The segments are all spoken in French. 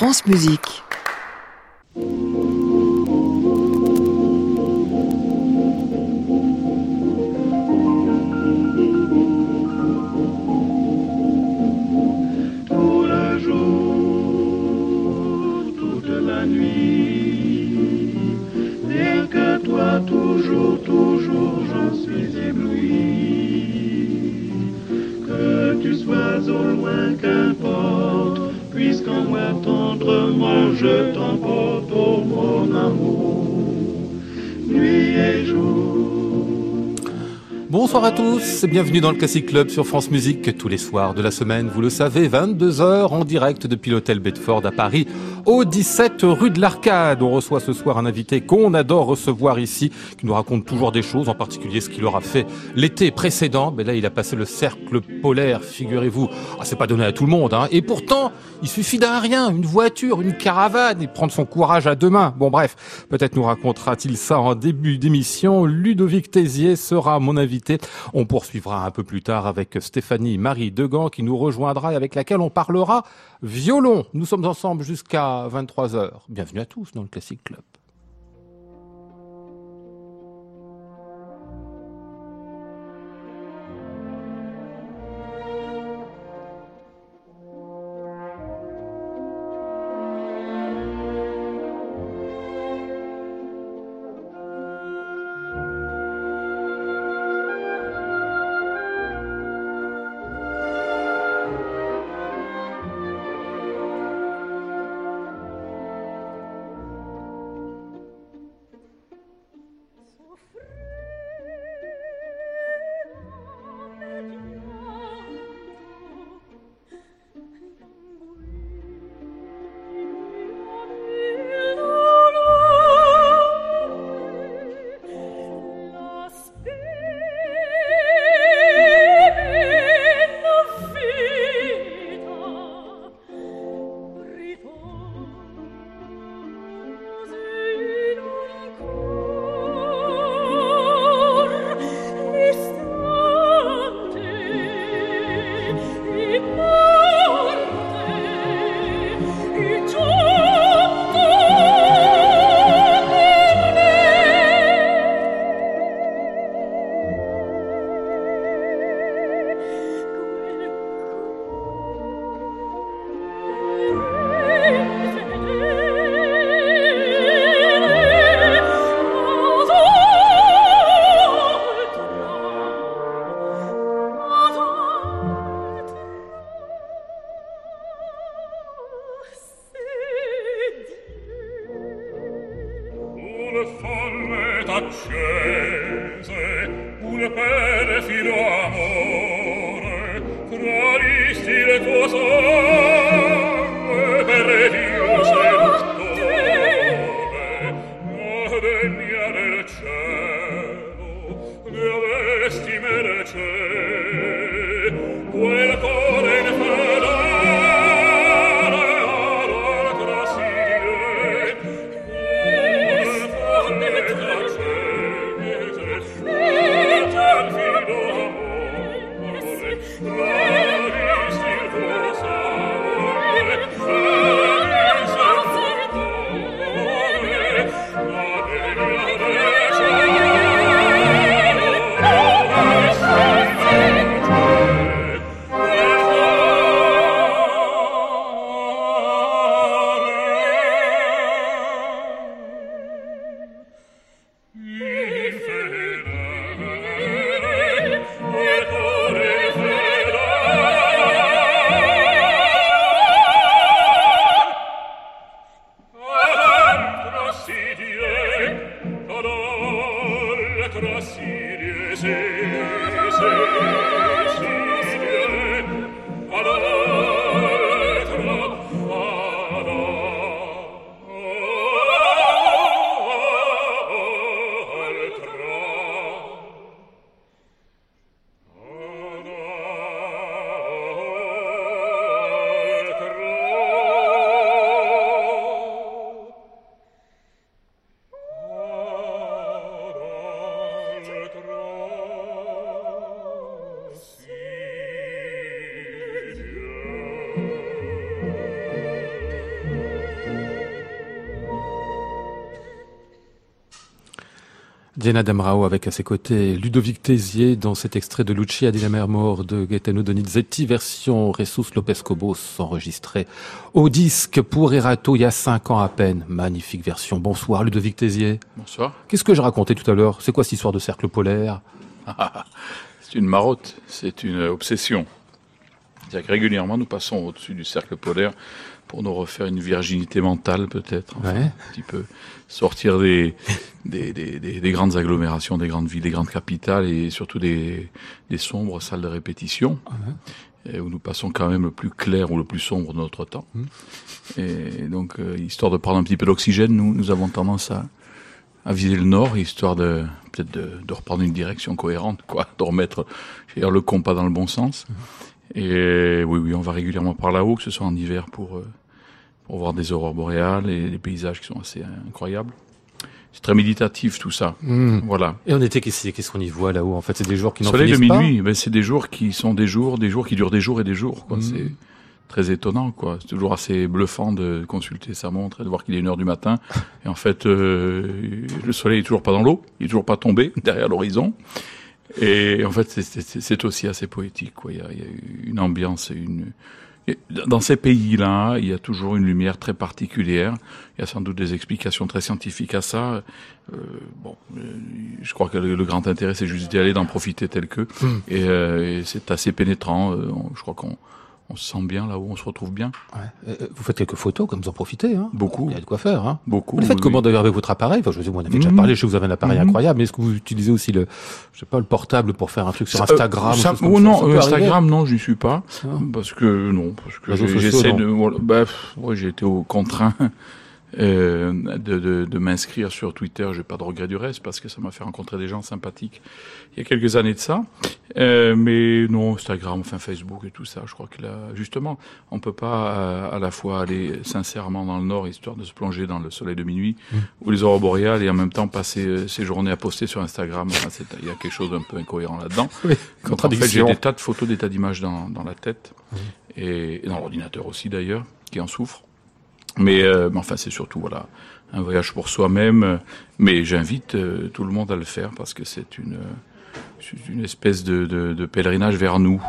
France Musique. Bonsoir à tous et bienvenue dans le Classic Club sur France Musique. Tous les soirs de la semaine, vous le savez, 22h en direct depuis l'hôtel Bedford à Paris au 17 rue de l'Arcade. On reçoit ce soir un invité qu'on adore recevoir ici, qui nous raconte toujours des choses, en particulier ce qu'il aura fait l'été précédent. Mais là, il a passé le cercle polaire, figurez-vous. Ah, c'est pas donné à tout le monde, hein. Et pourtant, il suffit d'un rien, une voiture, une caravane, et prendre son courage à deux mains. Bon, bref, peut-être nous racontera-t-il ça en début d'émission. Ludovic Tézier sera mon invité. On poursuivra un peu plus tard avec Stéphanie Marie Degan qui nous rejoindra et avec laquelle on parlera violon. Nous sommes ensemble jusqu'à 23h. Bienvenue à tous dans le Classic Club. and Diana Damrao avec à ses côtés Ludovic Tézier dans cet extrait de Lucia di la mer mort de Gaetano Donizetti, version Ressus Lopez Cobos enregistrée au disque pour Erato il y a cinq ans à peine. Magnifique version. Bonsoir Ludovic Tézier. Bonsoir. Qu'est-ce que je racontais tout à l'heure? C'est quoi cette histoire de cercle polaire? C'est une marotte, c'est une obsession. C'est-à-dire que régulièrement nous passons au-dessus du cercle polaire pour nous refaire une virginité mentale peut-être, enfin, Ouais. un petit peu sortir des des, des, des- des grandes agglomérations, des grandes villes, des grandes capitales et surtout des, des sombres salles de répétition et où nous passons quand même le plus clair ou le plus sombre de notre temps. Et donc, euh, histoire de prendre un petit peu d'oxygène, nous, nous avons tendance à, à viser le nord, histoire de peut-être de, de reprendre une direction cohérente, quoi, de remettre dire, le compas dans le bon sens. Et oui, oui, on va régulièrement par là-haut, que ce soit en hiver pour euh, pour voir des aurores boréales et des paysages qui sont assez incroyables. C'est très méditatif tout ça. Hmm. Voilà. Et on était qu'est-ce qu'on y voit là-haut En fait, c'est des jours qui n'en Soleil de minuit, ben, c'est des jours qui sont des jours, des jours qui durent des jours et des jours. Quoi. Mhm. C'est très étonnant. quoi. C'est toujours assez bluffant de consulter sa montre et de voir qu'il est une heure du matin. Et en fait, euh, le soleil est toujours pas dans l'eau, il est toujours pas tombé derrière l'horizon. Et en fait, c'est- aussi assez poétique. Quoi. Il, y a, il y a une ambiance et une... Dans ces pays-là, il y a toujours une lumière très particulière. Il y a sans doute des explications très scientifiques à ça. Euh, bon, euh, je crois que le, le grand intérêt, c'est juste d'y aller, d'en profiter tel que. Hmm. Et, euh, et c'est assez pénétrant. Euh, je crois qu'on on se sent bien là-haut, on se retrouve bien. Ouais. Euh, Vous faites quelques photos, comme vous en profitez. Hein Beaucoup, Il y a de quoi faire. Hein beaucoup. Vous le faites oui, comment oui. d'ailleurs avec votre appareil? Enfin, je vous en avez déjà Mhm. parlé, je sais que vous avez un appareil Mhm. incroyable, mais est-ce que vous utilisez aussi le, je sais pas, le portable pour faire un truc sur Ça, Instagram euh, ou ça- comme oh ça? non, Ça euh, arriver? Instagram, non, j'y suis pas. Ah. Parce que, non, parce que j'essaie de, voilà, bah, ouais, j'ai été au contraint, euh, de, de, de m'inscrire sur Twitter. J'ai pas de regret du reste parce que ça m'a fait rencontrer des gens sympathiques il y a quelques années de ça. Euh, mais non, Instagram, enfin Facebook et tout ça, je crois que là, justement, on peut pas euh, à la fois aller sincèrement dans le nord histoire de se plonger dans le soleil de minuit Mmh. ou les aurores boréales et en même temps passer euh, ses journées à poster sur Instagram. Enfin, il y a quelque chose d'un peu incohérent là-dedans. Oui, en fait, j'ai des tas de photos, des tas d'images dans, dans la tête Mmh. et, et dans l'ordinateur aussi d'ailleurs, qui en souffre. Mais, euh, mais enfin, c'est surtout voilà un voyage pour soi-même. Mais j'invite euh, tout le monde à le faire parce que c'est une euh, une espèce de, de, de pèlerinage vers nous.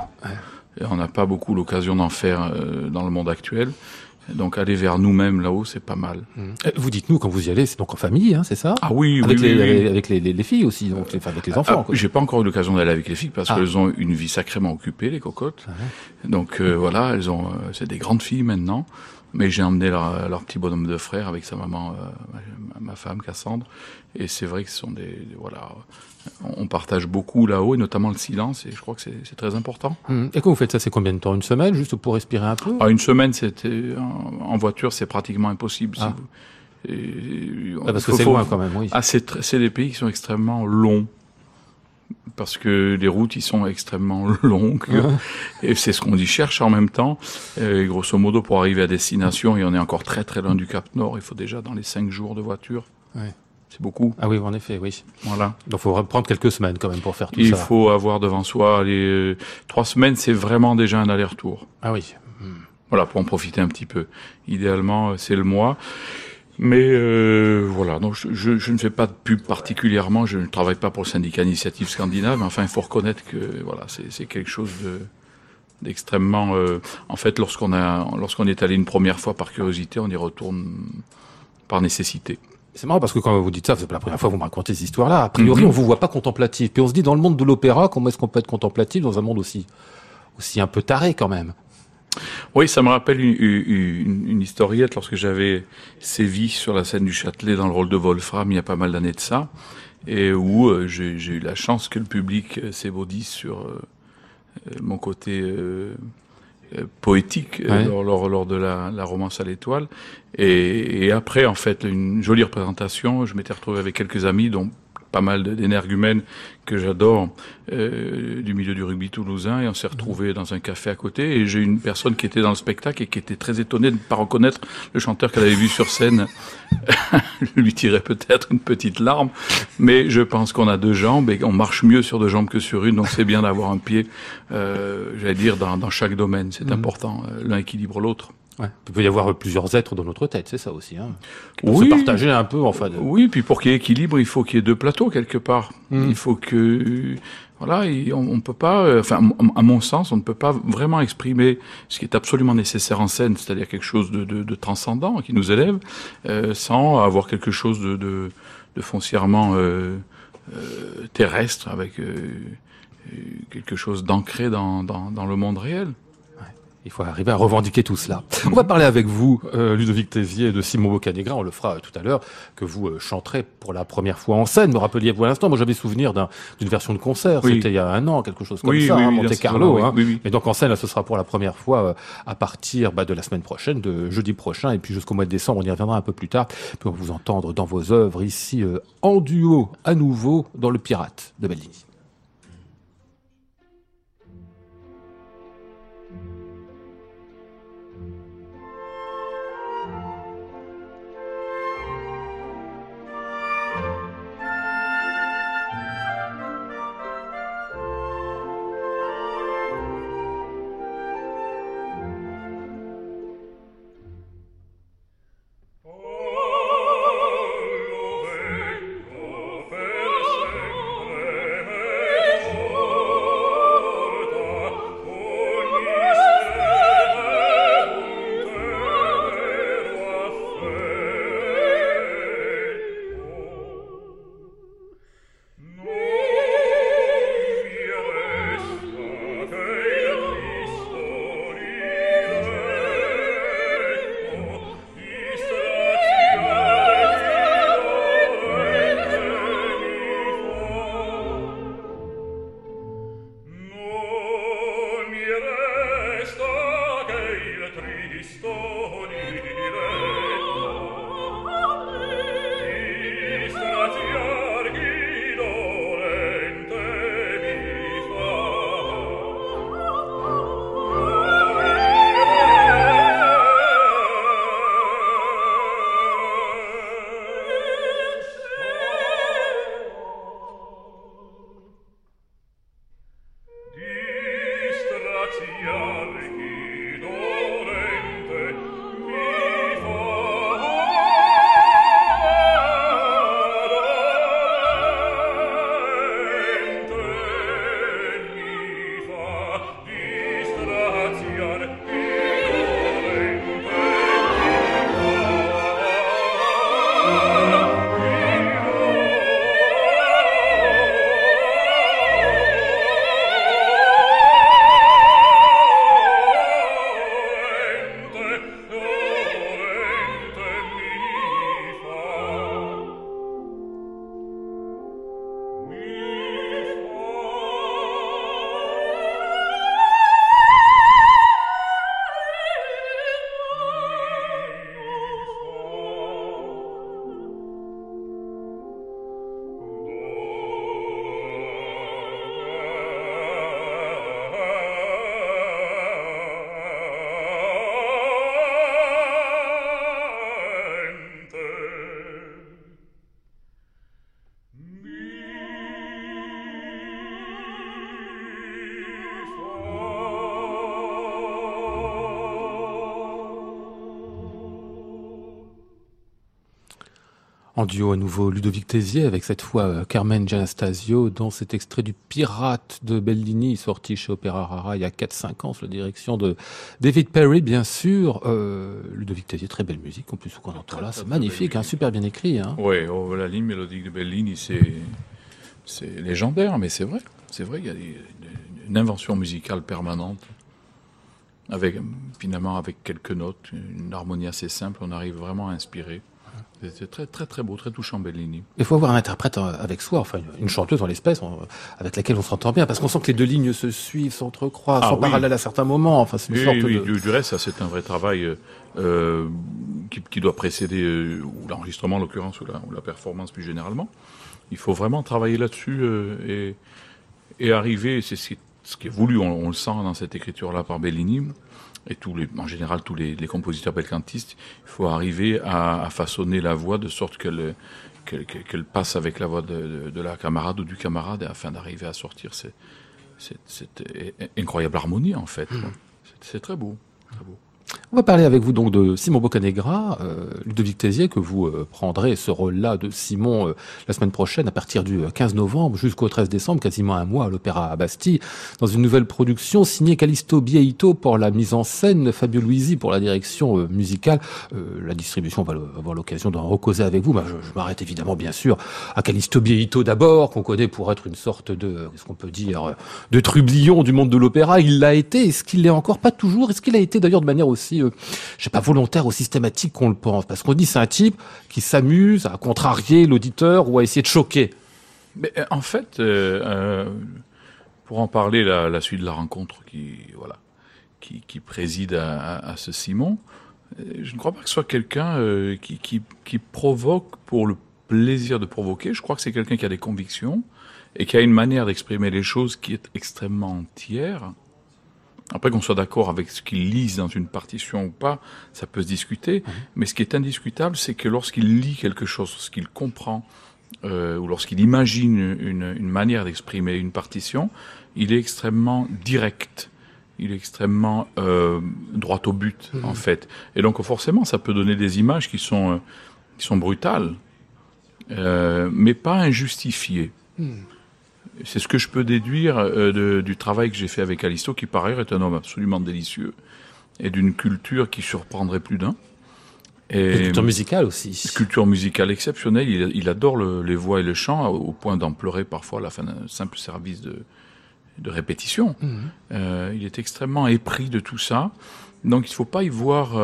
Et on n'a pas beaucoup l'occasion d'en faire euh, dans le monde actuel. Donc aller vers nous-mêmes là-haut, c'est pas mal. Euh, Vous dites nous quand vous y allez, c'est donc en famille, hein, c'est ça? Ah oui, Avec, oui, les, oui, oui. avec, les, les- les filles aussi, donc enfin, avec les enfants. Ah. J'ai pas encore eu l'occasion d'aller avec les filles parce Ah. qu'elles ont une vie sacrément occupée, les cocottes. Donc euh, voilà, elles ont, euh, c'est des grandes filles maintenant. Mais j'ai emmené leur, leur petit bonhomme de frère avec sa maman, euh, ma, ma femme Cassandre. Et c'est vrai que ce sont des, des- voilà, on partage beaucoup là-haut et notamment le silence. Et je crois que c'est très important. Hum. Et quand vous faites ça, c'est combien de temps? Une semaine, juste pour respirer un peu? Ah, une semaine, c'était en, en voiture, c'est pratiquement impossible. si Ah. vous- et- Ah, Parce que c'est loin quand même, oui. Ah, c'est des pays qui sont extrêmement longs. Parce que les routes, ils sont extrêmement longues. Et c'est ce qu'on y cherche en même temps. Et grosso modo, pour arriver à destination, et on est encore très très loin du Cap Nord, il faut déjà dans les cinq jours de voiture. Ouais. C'est beaucoup. Ah oui, en effet, oui. Voilà. Donc il faut reprendre quelques semaines quand même pour faire tout Il ça. faut avoir devant soi les euh, trois semaines, c'est vraiment déjà un aller-retour. Ah oui. Voilà, pour en profiter un petit peu. Idéalement, euh, c'est le mois. Mais euh, voilà, donc je, ne fais pas de pub particulièrement, je ne travaille pas pour le syndicat Initiative Scandinave, mais enfin, il faut reconnaître que voilà, c'est quelque chose de d'extrêmement. euh, en fait, lorsqu'on a, lorsqu'on est allé une première fois par curiosité, on y retourne par nécessité. C'est marrant parce que quand vous dites ça, c'est pas la première fois que vous me racontez ces histoires-là. A priori, Mhm. on vous voit pas contemplatif. Puis on se dit, dans le monde de l'opéra, comment est-ce qu'on peut être contemplatif dans un monde aussi, aussi un peu taré quand même? Oui, ça me rappelle une, une, une historiette lorsque j'avais sévi sur la scène du Châtelet dans le rôle de Wolfram il y a pas mal d'années de ça, et où euh, j'ai eu la chance que le public euh, s'ébaudisse sur euh, mon côté poétique Ouais. lors, lors, lors de la, la romance à l'étoile. Et, et après, en fait, une jolie représentation, je m'étais retrouvé avec quelques amis, dont pas mal d'énergumènes que j'adore euh, du milieu du rugby toulousain et on s'est retrouvé dans un café à côté et j'ai une personne qui était dans le spectacle et qui était très étonnée de ne pas reconnaître le chanteur qu'elle avait vu sur scène. je lui tirais peut-être une petite larme, mais je pense qu'on a deux jambes et on marche mieux sur deux jambes que sur une, donc c'est bien d'avoir un pied, euh, j'allais dire, dans, dans chaque domaine. C'est important. Euh, L'un équilibre l'autre. Ouais. Il peut y avoir plusieurs êtres dans notre tête, c'est ça aussi. Hein. Oui. se partager un peu, enfin. de- Oui, puis pour qu'il y ait équilibre, il faut qu'il y ait deux plateaux quelque part. Mm. Il faut que, voilà, et on, on peut pas, euh, enfin, à mon sens, on ne peut pas vraiment exprimer ce qui est absolument nécessaire en scène, c'est-à-dire quelque chose de, de, de transcendant qui nous élève, euh, sans avoir quelque chose de, foncièrement euh, euh, terrestre, avec quelque chose d'ancré dans, dans, dans le monde réel. Il faut arriver à revendiquer tout cela. On va parler avec vous, euh, Ludovic Tézier, de Simon Boccanegra, on le fera euh, tout à l'heure, que vous euh, chanterez pour la première fois en scène. Me rappeliez-vous à l'instant, moi j'avais souvenir d'un- d'une version de concert, Oui. c'était il y a un an, quelque chose comme Oui, ça, oui, hein, Monte Carlo. hein. oui, oui, oui. Et donc en scène, là, ce sera pour la première fois euh, à partir bah, de la semaine prochaine, de jeudi prochain, et puis jusqu'au mois de décembre, on y reviendra un peu plus tard pour vous entendre dans vos œuvres ici euh, en duo à nouveau dans Le Pirate de Bellini. En duo à nouveau Ludovic Tézier avec cette fois euh, Carmen Gianastasio dans cet extrait du Pirate de Bellini sorti chez Opéra Rara il y a 4-5 ans sous la direction de David Perry bien sûr. Euh, Ludovic Tézier, très belle musique en plus ce qu'on entend là, c'est magnifique, hein, super bien écrit. Hein. Ouais, oh, la ligne mélodique de Bellini, c'est c'est légendaire, mais c'est vrai. C'est vrai, il y a une invention musicale permanente. Avec, finalement, avec quelques notes, une harmonie assez simple, on arrive vraiment à inspirer. C'était très, très, très beau, très touchant, Bellini. Il faut avoir un interprète euh, avec soi, enfin une, chanteuse en l'espèce, on- avec laquelle on s'entend bien, parce qu'on sent que les deux lignes se suivent, s'entrecroisent, Ah sont oui. parallèles à certains moments. Enfin, c'est une Oui, sorte oui, de. du, du reste, ça c'est un vrai travail euh, euh, qui, qui doit précéder euh, l'enregistrement en l'occurrence ou la, ou la performance plus généralement. Il faut vraiment travailler là-dessus euh, et, et arriver, c'est ce, qui- ce qui est voulu, on, on le sent dans cette écriture-là par Bellini et tous les, en général tous les, les compositeurs belcantistes. Il faut arriver à, à façonner la voix de sorte qu'elle passe avec la voix de, de- de la camarade ou du camarade afin d'arriver à sortir cette, cette, incroyable harmonie en fait. quoi. C'est- C'est très beau. Très beau. On va parler avec vous donc de Simon Boccanegra, euh, Ludovic Tézier, que vous euh, prendrez ce rôle-là de Simon euh, la semaine prochaine à partir du 15 novembre jusqu'au 13 décembre, quasiment un mois à l'Opéra Bastille, dans une nouvelle production signée Callisto Bieito pour la mise en scène, Fabio Luisi pour la direction musicale. la distribution, on va avoir l'occasion d'en recauser avec vous. je, je m'arrête évidemment bien sûr à Callisto Bieito d'abord, qu'on connaît pour être une sorte de, qu'est-ce qu'on peut dire, de trublion du monde de l'opéra. Il l'a été, est-ce qu'il l'est encore? Pas toujours Est-ce qu'il a été d'ailleurs de manière aussi euh, je sais pas, volontaire ou systématique qu'on le pense. Parce qu'on dit c'est un type qui s'amuse à contrarier l'auditeur ou à essayer de choquer. Mais euh, en fait, euh, pour en parler, la, suite de la rencontre qui, voilà, qui, préside à, ce Simon, je ne crois pas que ce soit quelqu'un qui, qui, provoque pour le plaisir de provoquer. Je crois que c'est quelqu'un qui a des convictions et qui a une manière d'exprimer les choses qui est extrêmement entière après qu'on soit d'accord avec ce qu'il lise dans une partition ou pas, ça peut se discuter. Mhm. Mais ce qui est indiscutable, c'est que lorsqu'il lit quelque chose, lorsqu'il comprend euh, ou lorsqu'il imagine une, une manière d'exprimer une partition, il est extrêmement direct. Il est extrêmement euh, droit au but, mhm. en fait. Et donc forcément, ça peut donner des images qui sont, euh, qui sont brutales, euh, mais pas injustifiées. Mhm. C'est ce que je peux déduire euh, du travail que j'ai fait avec Alisto, qui par ailleurs est un homme absolument délicieux et d'une culture qui surprendrait plus d'un. Et culture musicale aussi. Culture musicale exceptionnelle. Il, adore les voix et le chant au point d'en pleurer parfois à la fin d'un simple service de, répétition. Mhm. Euh, il est extrêmement épris de tout ça. Donc il ne faut pas y voir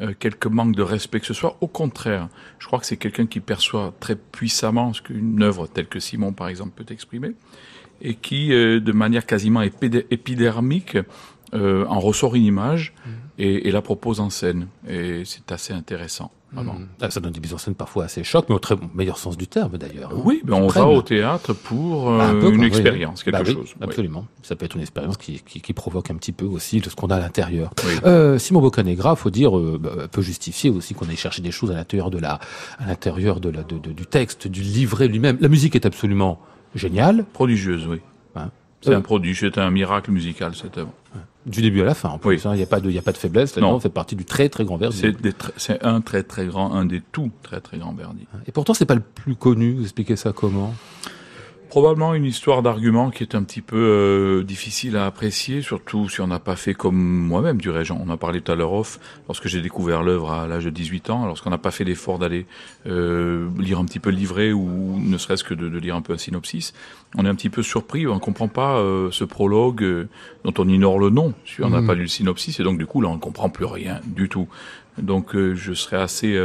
euh, quelques manques de respect que ce soit. Au contraire, je crois que c'est quelqu'un qui perçoit très puissamment ce qu'une œuvre telle que Simon, par exemple, peut exprimer, et qui, euh, de manière quasiment épidermique, euh, en ressort une image mmh. et, et, la propose en scène. Et c'est assez intéressant. Mmh. Ah, ça donne des mises en scène parfois assez chocs, mais au très meilleur sens du terme d'ailleurs. Hein. Oui, ben on va au théâtre pour euh, une expérience, quelque bah chose. absolument. Ça peut être une expérience qui, qui, qui, provoque un petit peu aussi de ce qu'on a à l'intérieur. Euh, Simon Boccanegra, faut dire, bah, peut justifier aussi qu'on aille chercher des choses à l'intérieur de la, à l'intérieur de la, de, du texte, du livret lui-même. La musique est absolument géniale. Prodigieuse, oui. C'est un prodige, c'est un miracle musical cette œuvre. Du début à la fin, en plus. Hein. Il n'y a pas de, a pas de faiblesse. Non, fait partie du très très grand Verdi. C'est un très très grand, un des tout très très grands Verdi. Et pourtant, c'est pas le plus connu. Vous expliquez ça comment? Probablement une histoire d'argument qui est un petit peu euh, difficile à apprécier, surtout si on n'a pas fait comme moi-même, du régent. On a parlé tout à l'heure off, lorsque j'ai découvert l'œuvre à l'âge de 18 ans, lorsqu'on n'a pas fait l'effort d'aller euh, lire un petit peu le livret ou ne serait-ce que de, lire un peu un synopsis, on est un petit peu surpris, on ne comprend pas euh, ce prologue dont on ignore le nom, si on n'a mmh. pas lu le synopsis, et donc du coup là on ne comprend plus rien du tout. Donc je serais assez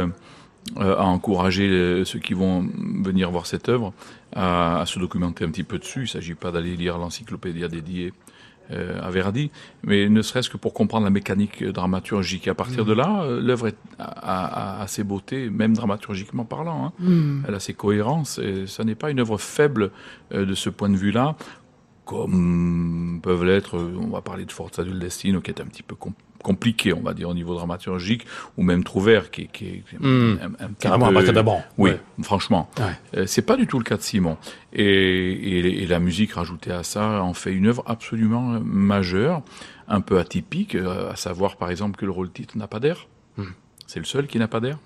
à encourager ceux qui vont venir voir cette œuvre à, à, se documenter un petit peu dessus. Il ne s'agit pas d'aller lire l'encyclopédie dédiée euh, à Verdi, mais ne serait-ce que pour comprendre la mécanique dramaturgique. Et à partir de là, euh, l'œuvre a, a, ses beautés, même dramaturgiquement parlant. Hein. Mm. Elle a ses cohérences, et ça n'est pas une œuvre faible euh, de ce point de vue-là, comme peuvent l'être, on va parler de Forza del Destino, qui est un petit peu compliqué, on va dire, au niveau dramaturgique, ou même Trouvert, qui, qui est mmh. un, un, carrément un Oui, franchement. Euh, c'est pas du tout le cas de Simon. Et, et, la musique rajoutée à ça en fait une œuvre absolument majeure, un peu atypique, euh, à savoir par exemple que le rôle titre n'a pas d'air. Mmh. C'est le seul qui n'a pas d'air.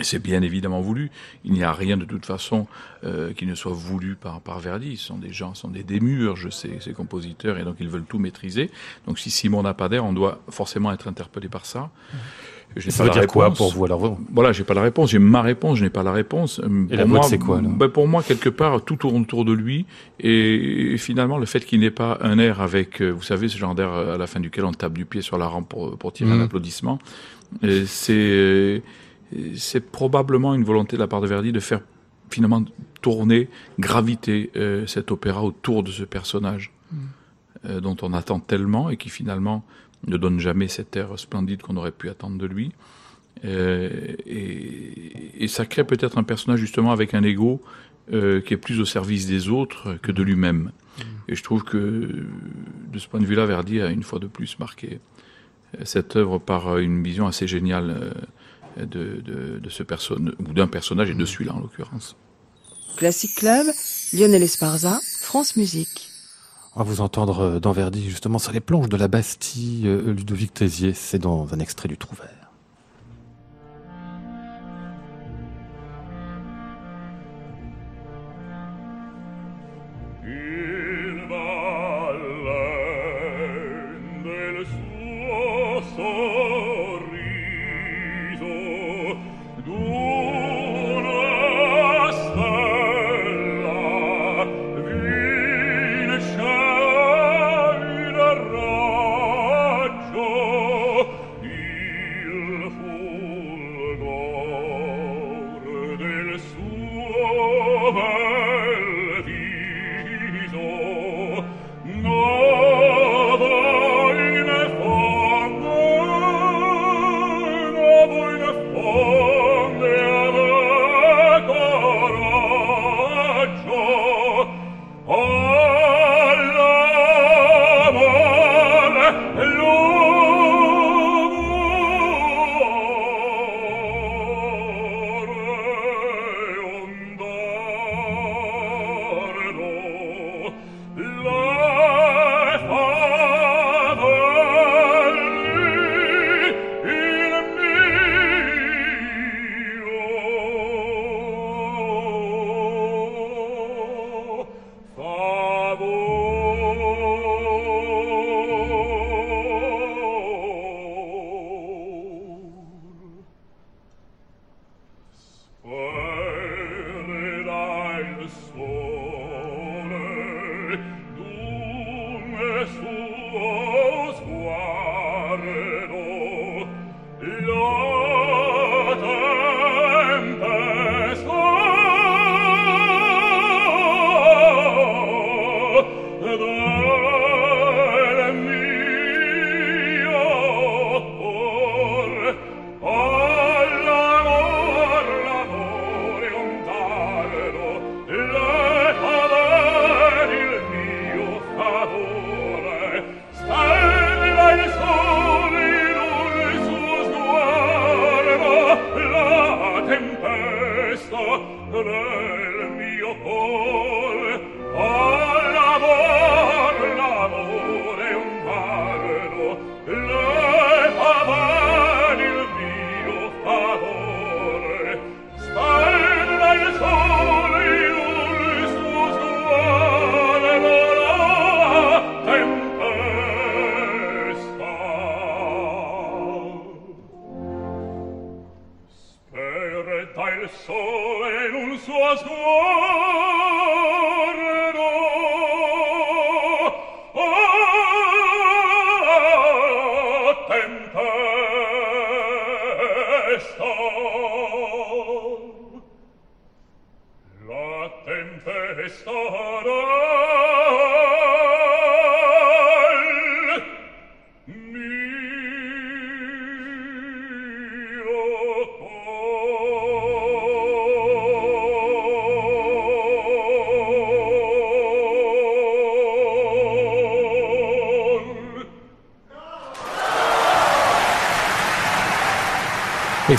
C'est bien évidemment voulu. Il n'y a rien de toute façon euh, qui ne soit voulu par, par Verdi. Ce sont des gens, ce sont des démurges, ces, ces compositeurs, et donc ils veulent tout maîtriser. Donc si Simon n'a pas d'air, on doit forcément être interpellé par ça. Ça veut dire quoi pour vous alors Voilà, j'ai pas la réponse. J'ai ma réponse, je n'ai pas la réponse. Et pour moi, c'est quoi ben Pour moi, quelque part, tout tourne autour de lui. Et, finalement, le fait qu'il n'ait pas un air avec, euh, vous savez, ce genre d'air à la fin duquel on tape du pied sur la rampe pour, pour tirer un mmh. applaudissement, c'est c'est probablement une volonté de la part de Verdi de faire finalement tourner, graviter euh, cet opéra autour de ce personnage mm. euh, dont on attend tellement et qui finalement ne donne jamais cet air splendide qu'on aurait pu attendre de lui. Euh, et, et, ça crée peut-être un personnage justement avec un ego qui est plus au service des autres que de lui-même. Mm. Et je trouve que de ce point de vue-là, Verdi a une fois de plus marqué cette œuvre par une vision assez géniale de, de, de ce personnage, ou d'un personnage, et de celui-là en l'occurrence. Classic Club, Lionel Esparza, France Musique. On va vous entendre euh, dans Verdi, justement, sur les planches de la Bastille, euh, Ludovic Tézier. C'est dans un extrait du Trouvert.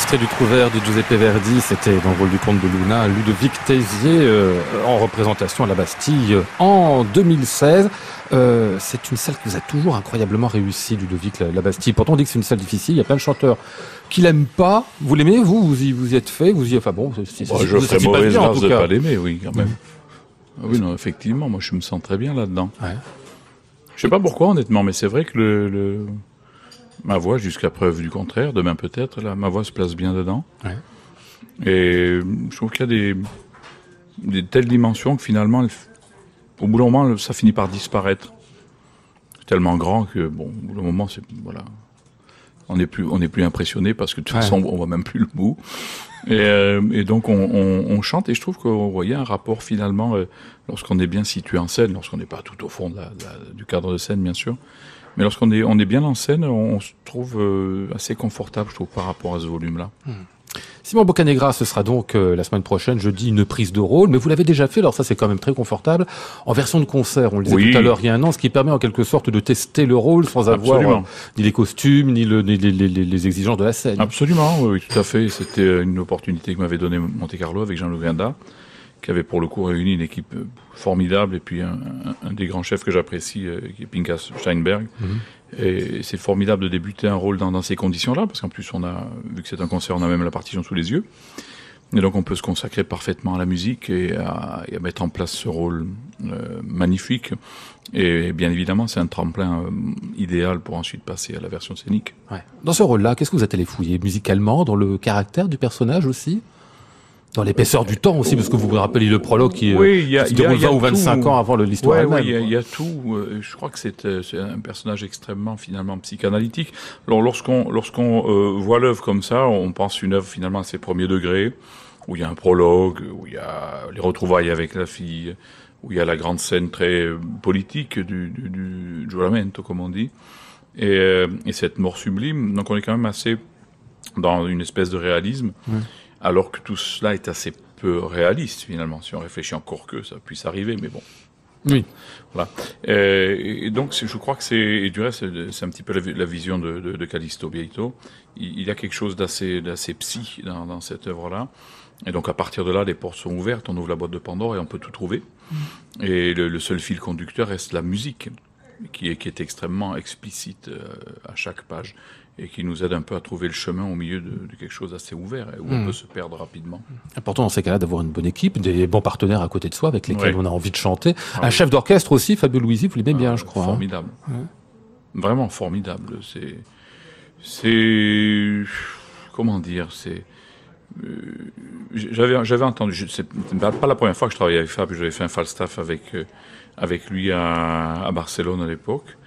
Extrait du Trouvert de Giuseppe Verdi, c'était dans le rôle du comte de Luna, Ludovic Tézier, euh, en représentation à la Bastille euh, en 2016. Euh, c'est une salle qui vous a toujours incroyablement réussi, Ludovic, la, la Bastille. Pourtant, on dit que c'est une salle difficile, il y a plein de chanteurs qui l'aiment pas. Vous l'aimez, vous? Vous y, vous y êtes fait, vous y enfin bon, c'est- Bon, c'est- je ferais mauvaise bien, en grâce tout de cas. pas l'aimer, oui, quand même. Ah Oui, non, effectivement, moi je me sens très bien là-dedans. Ouais. Je sais pas pourquoi, honnêtement, mais c'est vrai que le, le- ma voix, jusqu'à preuve du contraire, demain peut-être, là, ma voix se place bien dedans. Ouais. Et je trouve qu'il y a des, des telles dimensions que finalement, au bout d'un moment, ça finit par disparaître. C'est tellement grand que, bon, au bout d'un moment, c'est, voilà. On n'est plus, on n'est plus impressionné parce que de toute Ouais. façon, on voit même plus le bout. Et, euh, et donc, on, on, on chante et je trouve qu'on voyait un rapport finalement, euh, lorsqu'on est bien situé en scène, lorsqu'on n'est pas tout au fond de la- du cadre de scène, bien sûr. Mais lorsqu'on est, on est bien en scène, on, on se trouve euh, assez confortable, je trouve, par rapport à ce volume-là. Simon Bocanegra, ce sera donc euh, la semaine prochaine, jeudi, une prise de rôle, mais vous l'avez déjà fait, alors ça c'est quand même très confortable, en version de concert, on le disait Oui. tout à l'heure, il y a un an, ce qui permet en quelque sorte de tester le rôle sans avoir euh, ni les costumes, ni, le, ni les, les- les- les exigences de la scène. Absolument, oui, tout à fait. C'était une opportunité que m'avait donnée Monte Carlo avec Jean-Luc Grinda, qui avait pour le coup réuni une équipe euh, formidable et puis un, un- un des grands chefs que j'apprécie, euh, qui est Pinkas Steinberg. Et c'est formidable de débuter un rôle dans, ces conditions-là, parce qu'en plus, vu que c'est un concert, on a même la partition sous les yeux. Et donc, on peut se consacrer parfaitement à la musique et à, et à mettre en place ce rôle euh, magnifique. Et bien évidemment, c'est un tremplin euh, idéal pour ensuite passer à la version scénique. Dans ce rôle-là, qu'est-ce que vous êtes allé fouiller musicalement, dans le caractère du personnage aussi? Dans l'épaisseur du temps aussi, parce que vous vous rappelez le prologue qui, euh, Oui, y a- qui se il y a- déroule il y a 20 ou 25 tout. ans avant l'histoire Ouais, il y a- il y, a tout. euh, Je crois que c'est euh, c'est un personnage extrêmement finalement psychanalytique. Alors lorsqu'on lorsqu'on euh, voit l'œuvre comme ça, on pense une œuvre finalement à ses premiers degrés, où il y a un prologue, où il y a les retrouvailles avec la fille, où il y a la grande scène très politique du, du, du giuramento, comme on dit, et, et cette mort sublime. Donc on est quand même assez dans une espèce de réalisme, alors que tout cela est assez peu réaliste finalement, si on réfléchit encore que ça puisse arriver, mais bon. Oui. Voilà. Euh, et donc, je crois que c'est, et du reste, c'est- un petit peu la, vi- la vision de, de, de Callisto Bieito. Il, il y a quelque chose d'assez, d'assez psy dans, dans cette œuvre-là. Et donc, à partir de là, les portes sont ouvertes, on ouvre la boîte de Pandore et on peut tout trouver. Et le, le seul fil conducteur reste la musique, qui est, qui est extrêmement explicite euh, à chaque page et qui nous aide un peu à trouver le chemin au milieu de, de quelque chose d'assez ouvert où on peut se perdre rapidement. Important dans ces cas-là d'avoir une bonne équipe, des bons partenaires à côté de soi avec lesquels Ouais. on a envie de chanter. Ah un oui. chef d'orchestre aussi, Fabio Luisi, vous l'aimez bien, Ah, je crois. hein. Formidable. Vraiment formidable. C'est, c'est, comment dire, c'est, euh, j'avais, j'avais entendu, c'est pas la première fois que je travaillais avec Fab, j'avais fait un Falstaff avec, euh, avec lui à, à Barcelone à l'époque.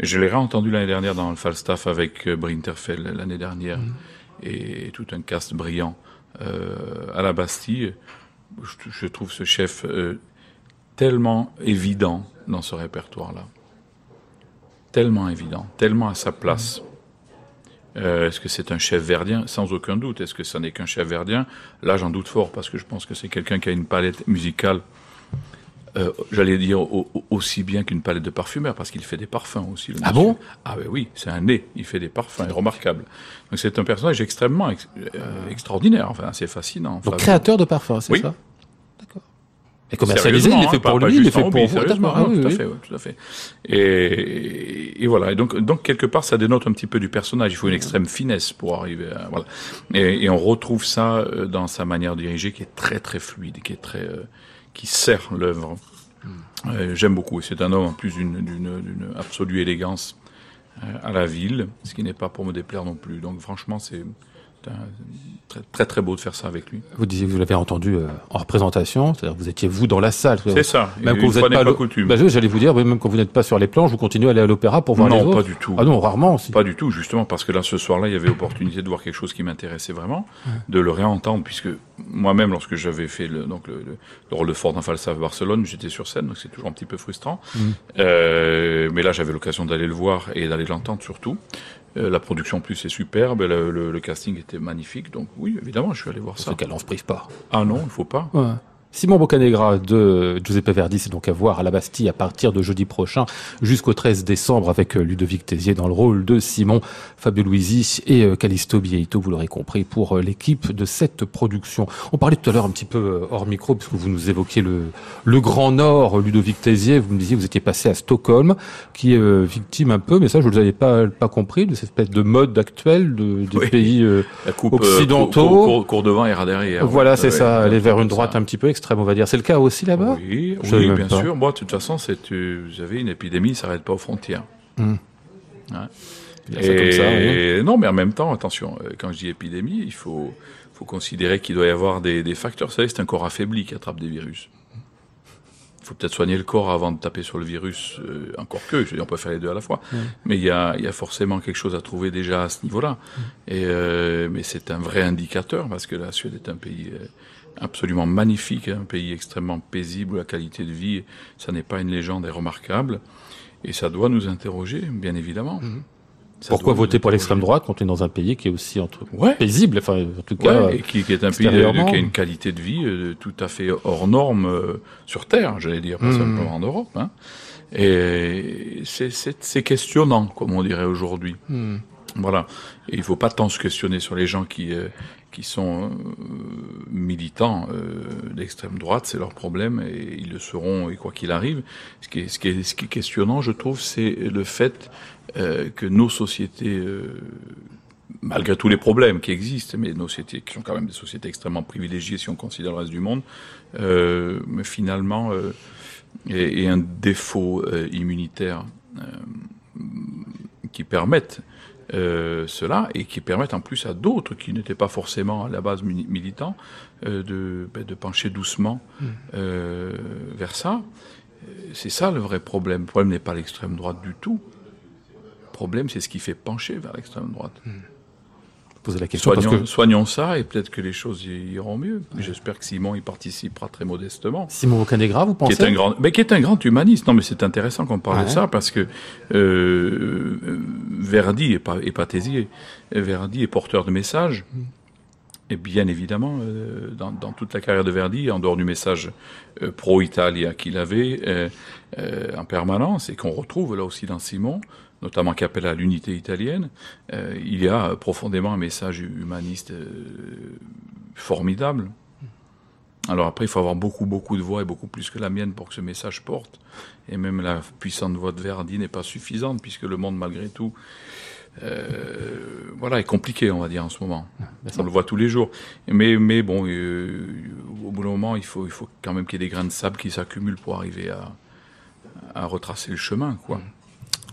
Je l'ai réentendu l'année dernière dans le Falstaff avec euh, Brinterfell l'année dernière. Et tout un cast brillant euh, à la Bastille. Je, je trouve ce chef euh, tellement évident dans ce répertoire-là. Tellement évident, tellement à sa place. Euh, Est-ce que c'est un chef verdien? Sans aucun doute. Est-ce que ça n'est qu'un chef verdien? Là, j'en doute fort parce que je pense que c'est quelqu'un qui a une palette musicale, euh, j'allais dire au- au- aussi bien qu'une palette de parfumeur parce qu'il fait des parfums aussi. le Ah monsieur. bon Ah ben oui, c'est un nez. Il fait des parfums, remarquable. Donc c'est un personnage extrêmement ex- euh, extraordinaire. Enfin, c'est fascinant. Donc créateur de parfums, c'est Oui. ça? D'accord. Et commercialisé, il est fait hein, pour pas lui, il est fait pour vous. sérieusement, ah non, oui, tout à fait, tout à fait. Et, et voilà. Et donc, donc quelque part, ça dénote un petit peu du personnage. Il faut une extrême finesse pour arriver à voilà. Et, et on retrouve ça euh, dans sa manière de diriger, qui est très très fluide, qui est très, euh, qui sert l'œuvre. Euh, J'aime beaucoup. C'est un homme en plus d'une absolue élégance euh, à la ville, ce qui n'est pas pour me déplaire non plus. Donc franchement, c'est très, très très beau de faire ça avec lui. Vous disiez que vous l'avez entendu euh, en représentation, c'est-à-dire que vous étiez vous dans la salle. C'est ça. Même quand vous n'êtes pas, pas à coutume. Bah, j'allais vous dire, oui, même quand vous n'êtes pas sur les planches, vous continuez à aller à l'opéra pour voir les Non, autres. pas du tout. Ah non, rarement aussi. Pas du tout, justement, parce que là, ce soir-là, il y avait opportunité de voir quelque chose qui m'intéressait vraiment, de le réentendre, puisque moi-même, lorsque j'avais fait le, donc le, le- le rôle de Ford dans Falstaff Barcelone, j'étais sur scène, donc c'est toujours un petit peu frustrant. Euh, mais là, j'avais l'occasion d'aller le voir et d'aller l'entendre surtout. Euh, la production en plus est superbe, le, le- le casting était magnifique, donc oui, évidemment, je suis allé voir ça. qu'elle n'en se prive pas. Ah non, il faut pas. Ouais. Simon Boccanegra de Giuseppe Verdi, c'est donc à voir à la Bastille à partir de jeudi prochain jusqu'au 13 décembre avec euh, Ludovic Tézier dans le rôle de Simon, Fabio Luisi et euh, Callisto Bieito, vous l'aurez compris, pour euh, l'équipe de cette production. On parlait tout à l'heure un petit peu hors micro, puisque vous nous évoquiez le, le Grand Nord, Ludovic Tézier, vous me disiez que vous étiez passé à Stockholm, qui est victime un peu, mais ça je ne l'avais pas, pas compris, de cette espèce de mode actuel de, des Oui. pays... La coupe Occidentaux. court devant et derrière. voilà, c'est ouais, ça, aller vers une ça. droite un petit peu extrême, on va dire. C'est le cas aussi là-bas? Oui, oui bien pas. sûr. Moi, de toute façon, c'est, vous avez une épidémie, ça s'arrête pas aux frontières. Hmm. Ouais. Dire ça comme ça, Et non, mais en même temps, attention, euh, quand je dis épidémie, il faut, faut considérer qu'il doit y avoir des, des facteurs. Vous savez, c'est un corps affaibli qui attrape des virus. Il faut peut-être soigner le corps avant de taper sur le virus, euh, encore que, je veux dire, on peut faire les deux à la fois. Mais il y a, y a forcément quelque chose à trouver déjà à ce niveau-là. Et euh, mais c'est un vrai indicateur parce que la Suède est un pays euh, absolument magnifique, un pays extrêmement paisible, où la qualité de vie, ça n'est pas une légende, est remarquable. Et ça doit nous interroger, bien évidemment. Ça Pourquoi voter pour l'extrême droite quand on est dans un pays qui est aussi entre Ouais. paisible, enfin en tout cas. Ouais, et qui, qui est un pays de- qui a une qualité de vie euh, tout à fait hors norme euh, sur Terre, j'allais dire, pas Mhm. simplement en Europe. Hein. Et c'est- questionnant, comme on dirait aujourd'hui. Hmm. Voilà. Et il faut pas tant se questionner sur les gens qui euh, qui sont euh, militants euh, d'extrême droite, c'est leur problème et ils le seront et quoi qu'il arrive. Ce qui est questionnant, je trouve, c'est le fait euh, que nos sociétés malgré tous les problèmes qui existent, mais nos sociétés qui sont quand même des sociétés extrêmement privilégiées si on considère le reste du monde, mais finalement, euh, et, un défaut immunitaire qui permettent euh, cela et qui permettent en plus à d'autres qui n'étaient pas forcément à la base mili- militants euh, de, ben, de pencher doucement euh, vers ça. C'est ça le vrai problème. Le problème n'est pas l'extrême droite du tout. Le problème, c'est ce qui fait pencher vers l'extrême droite. Poser la question parce Soignons, que soignons ça et peut-être que les choses iront mieux. J'espère que Simon y participera très modestement. Simon Bocanegra, vous Qui pensez est un grand, mais qui est un grand humaniste. Non, mais c'est intéressant qu'on parle Ouais. de ça parce que euh, Verdi est pas est pas Tézier. Verdi est porteur de messages. Et bien évidemment, euh, dans, dans toute la carrière de Verdi, en dehors du message euh, pro-Italia qu'il avait euh, en permanence et qu'on retrouve là aussi dans Simon, notamment qui appelle à l'unité italienne, euh, il y a profondément un message humaniste euh, formidable. Alors après, il faut avoir beaucoup, beaucoup de voix et beaucoup plus que la mienne pour que ce message porte. Et même la puissante voix de Verdi n'est pas suffisante puisque le monde, malgré tout, euh, voilà, est compliqué, on va dire, en ce moment. On le voit tous les jours. Mais, mais bon, au bout d'un moment, il faut, il faut quand même qu'il y ait des grains de sable qui s'accumulent pour arriver à, à retracer le chemin, quoi.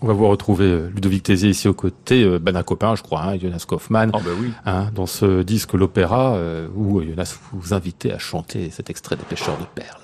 On va vous retrouver euh, Ludovic Tézier ici aux côtés, euh, ben, d'un copain, je crois, hein, Jonas Kaufmann, Ah ben oui. hein, dans ce disque L'Opéra, euh, où Jonas vous invitait à chanter cet extrait des Pêcheurs de Perles.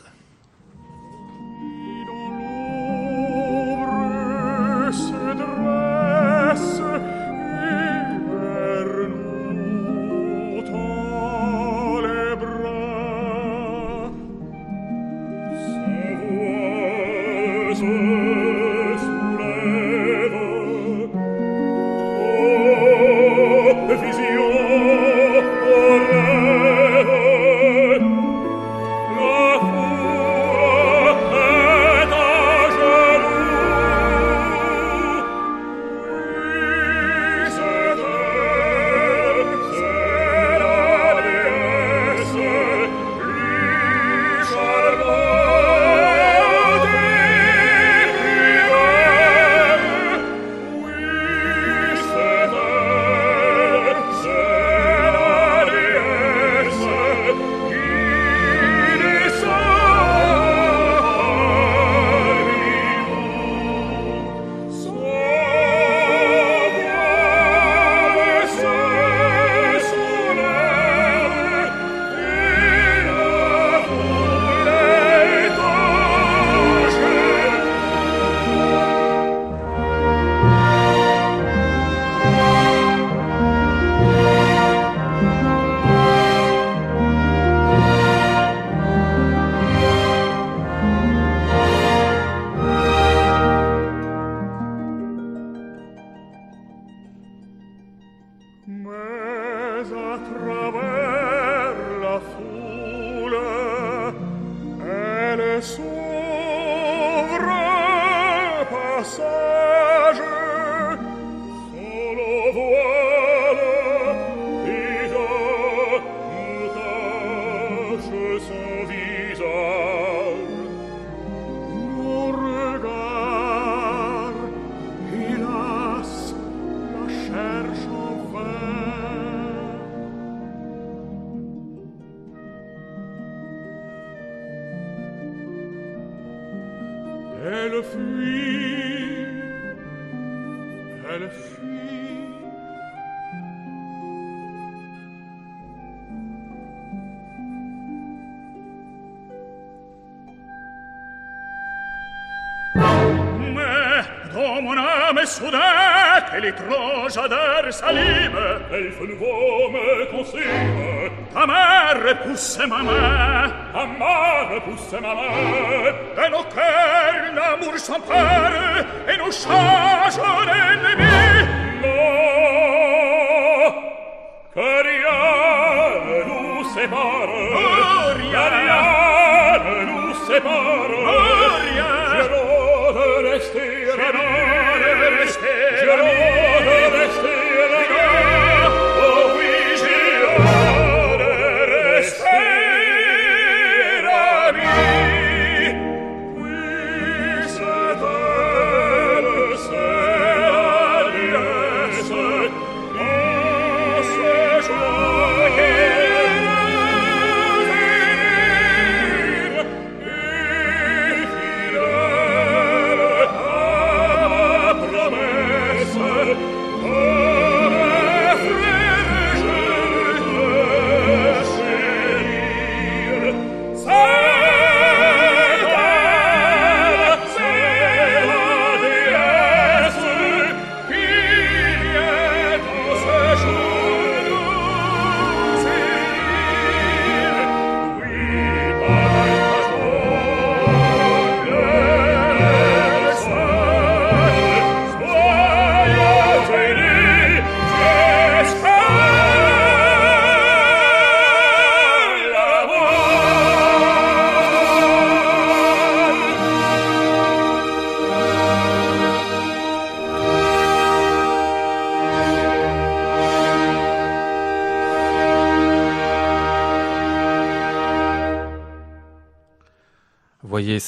Elle fuit, elle fuit. Mais dans mon âme soudain, elle est trop jadeur salive, elle nouveau me consume. Amare pusse mamè, amare pusse mamè, de l'auquel l'amour s'empare, et nous change l'ennemi. No, que nous sépare, oh, rien, que rien nous sépare.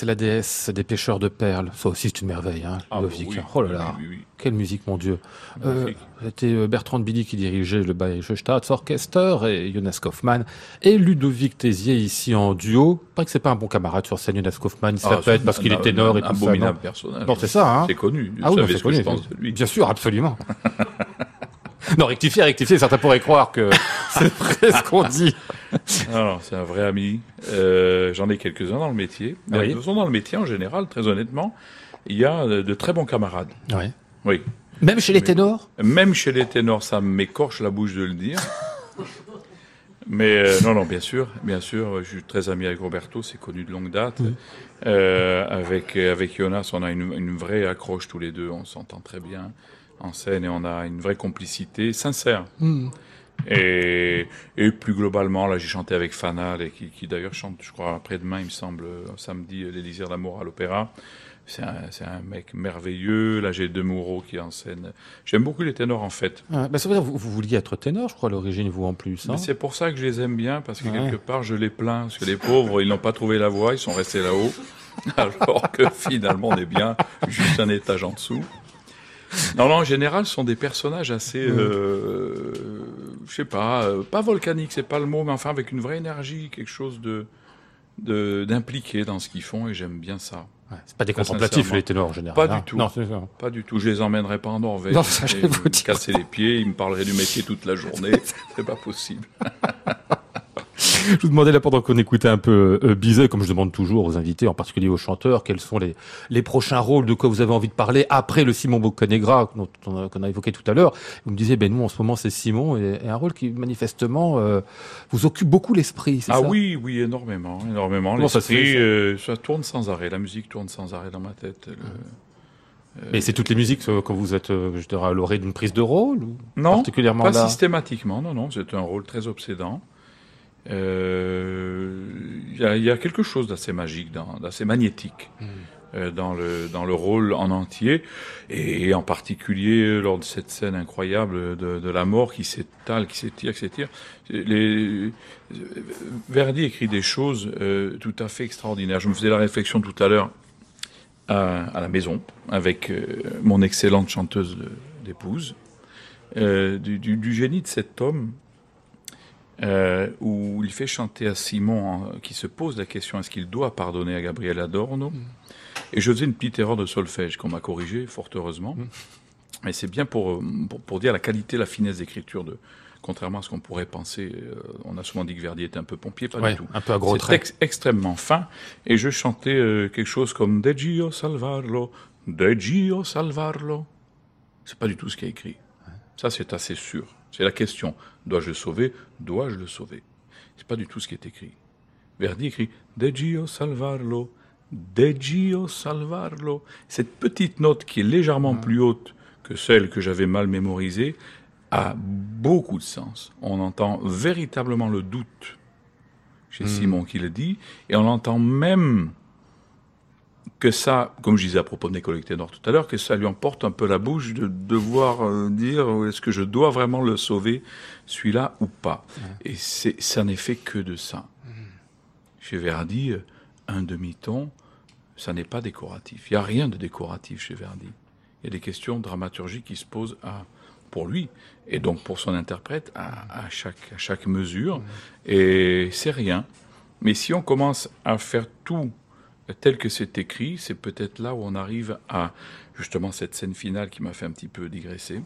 C'est la déesse des pêcheurs de perles. Ça aussi, c'est une merveille, hein, Ah, Ludovic. oui, Oh là là, oui, oui, oui. quelle musique, mon Dieu. Euh. C'était euh, Bertrand Billy qui dirigeait le Bayerische Staatsorchester et Jonas Kaufmann et Ludovic Tézier ici en duo. Pas que c'est pas un bon camarade sur scène, Jonas Kaufmann, il se Ah, pète c'est parce qu'il est ténor et tout ça. abominable personnage. Non, c'est ça, hein. C'est connu. Vous Ah oui, c'est je connu. pense de lui. Bien sûr, absolument. non, rectifier, rectifier, certains pourraient croire que c'est vrai ce qu'on dit. Non, c'est un vrai ami. Euh, J'en ai quelques-uns dans le métier. Oui. De toute façon, dans le métier, en général, très honnêtement, il y a de, de très bons camarades. Ouais. Oui. Même chez les ténors? Même chez les ténors, ça m'écorche la bouche de le dire. Mais euh, non, non, bien sûr, bien sûr, je suis très ami avec Roberto, c'est connu de longue date. Euh, avec avec Jonas, on a une, une vraie accroche tous les deux, on s'entend très bien en scène et on a une vraie complicité sincère. Et, et plus globalement, là, j'ai chanté avec Fanal, et qui, qui d'ailleurs chante, je crois, après-demain, il me semble, euh, samedi, euh, l'Élysée d'amour à l'Opéra. C'est un, mec merveilleux. Là, j'ai Demoureau qui est en scène. J'aime beaucoup les ténors, en fait. Ah, bah, ça veut dire vous, vous vouliez être ténor, je crois, à l'origine, vous en plus. hein? C'est pour ça que je les aime bien, parce que Ouais. quelque part, je les plains. Parce que les pauvres, ils n'ont pas trouvé la voie, ils sont restés là-haut. Alors que finalement, on est bien juste un étage en dessous. Non, non, en général, ce sont des personnages assez, euh, je sais pas, euh, pas volcaniques, c'est pas le mot, mais enfin avec une vraie énergie, quelque chose de de- d'impliqué dans ce qu'ils font, et j'aime bien ça. Ouais, c'est pas des contemplatifs, les ténors, en général. Pas du hein. tout. Non. Pas du tout. Je les emmènerai pas en Norvège. Non, ça, je vais vous me dire. casser les pieds, ils me parleraient du métier toute la journée. c'est pas possible. Je vous demandais là pendant qu'on écoutait un peu euh, Bizet, comme je demande toujours aux invités, en particulier aux chanteurs, quels sont les, les prochains rôles, de quoi vous avez envie de parler après le Simon Boccanegra a, qu'on a évoqué tout à l'heure. Vous me disiez, ben nous en ce moment c'est Simon et, et un rôle qui manifestement euh, vous occupe beaucoup l'esprit. Ah ça? oui, oui, énormément, énormément. L'esprit, ça? euh, ça tourne sans arrêt. La musique tourne sans arrêt dans ma tête. Le- Mais c'est toutes les musiques euh, quand vous êtes, euh, je dirais, à l'orée d'une prise de rôle ou Non, particulièrement pas là? systématiquement. Non, non, c'est un rôle très obsédant. Euh, Il y, a, il y a quelque chose d'assez magique, d'assez magnétique Hmm. euh, dans le dans le rôle en entier, et, en particulier euh, lors de cette scène incroyable de, de la mort qui s'étale, qui s'étire, qui s'étire. Les, Verdi écrit des choses euh, tout à fait extraordinaires. Je me faisais la réflexion tout à l'heure à, à la maison avec euh, mon excellente chanteuse d'épouse euh, du, du- du génie de cet homme euh, où il fait chanter à Simon hein, qui se pose la question est-ce qu'il doit pardonner à Gabriel Adorno et je faisais une petite erreur de solfège qu'on m'a corrigée fort heureusement mais c'est bien pour, euh, pour, pour dire la qualité la finesse d'écriture de contrairement à ce qu'on pourrait penser euh, on a souvent dit que Verdi était un peu pompier pas Ouais, du tout un peu à gros traits. ex- extrêmement fin. Et je chantais euh, quelque chose comme De Gio salvarlo, De Gio salvarlo. C'est pas du tout ce qui est écrit. Ça, c'est assez sûr. C'est la question. Dois-je le sauver? Dois-je le sauver? C'est pas du tout ce qui est écrit. Verdi écrit De Gio salvarlo, De Gio salvarlo. Cette petite note qui est légèrement plus haute que celle que j'avais mal mémorisée a beaucoup de sens. On entend véritablement le doute chez Simon qui le dit, et on entend même que ça, comme je disais à propos de Nicolas Ténor tout à l'heure, que ça lui emporte un peu la bouche de devoir euh, dire euh, est-ce que je dois vraiment le sauver, celui-là ou pas. Et c'est, ça n'est fait que de ça. Chez Verdi, euh, un demi-ton, ça n'est pas décoratif. Il n'y a rien de décoratif chez Verdi. Il y a des questions dramaturgiques qui se posent à, pour lui, et donc pour son interprète, à, à chaque, à chaque mesure, et c'est rien. Mais si on commence à faire tout tel que c'est écrit, c'est peut-être là où on arrive à justement cette scène finale qui m'a fait un petit peu digresser,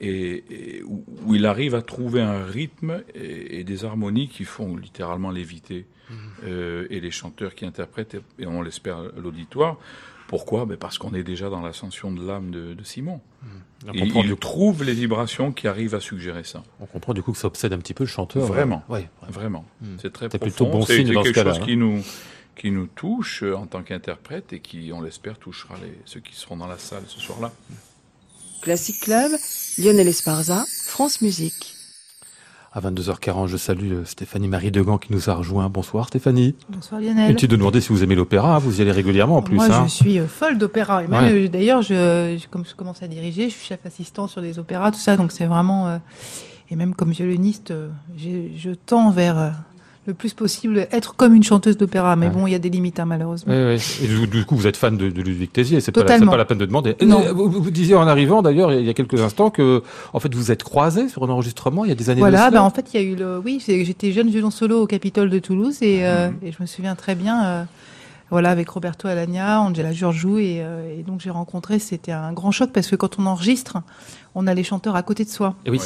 et, et où, il arrive à trouver un rythme et, et des harmonies qui font littéralement léviter euh, et les chanteurs qui interprètent, et, on l'espère l'auditoire. Pourquoi? Ben Parce qu'on est déjà dans l'ascension de l'âme de, de Simon. On Et il trouve les vibrations qui arrivent à suggérer ça. on comprend du coup que ça obsède un petit peu le chanteur. Vraiment. euh, ouais, ouais. Vraiment. Hmm. C'est très profond. plutôt bon signe dans ce quelque cas-là, chose hein. qui nous qui nous touche euh, en tant qu'interprète et qui, on l'espère, touchera les, ceux qui seront dans la salle ce soir-là. Classic Club, Lionel Esparza, France Musique. À 22h40, je salue euh, Stéphanie Marie Degan qui nous a rejoint. Bonsoir Stéphanie. Bonsoir Lionel. Inutile de demander si vous aimez l'opéra, hein, vous y allez régulièrement en plus. Moi, hein. je suis euh, folle d'opéra. Et même, Ouais. d'ailleurs, je, je- comme je commence à diriger, je suis chef assistant sur des opéras, tout ça. Donc, c'est vraiment. euh, et même comme violoniste, je tends vers euh, le plus possible être comme une chanteuse d'opéra. Mais Ouais. bon, il y a des limites, hein, malheureusement. Ouais, ouais. Et du, du coup, vous êtes fan de, de Ludwig Tézier, c'est pas, pas la peine de demander. Non. Euh, Vous, vous disiez en arrivant, d'ailleurs, il y a quelques instants, que en fait vous êtes croisés sur un enregistrement il y a des années. de Voilà, cela. bah en fait, il y a eu le. Oui, j'étais jeune violon solo au Capitole de Toulouse et, euh, Mhm. et je me souviens très bien. euh, voilà, avec Roberto Alagna, Angela Giorgiou et, euh, et donc j'ai rencontré. C'était un grand choc parce que quand on enregistre, on a les chanteurs à côté de soi. Et oui.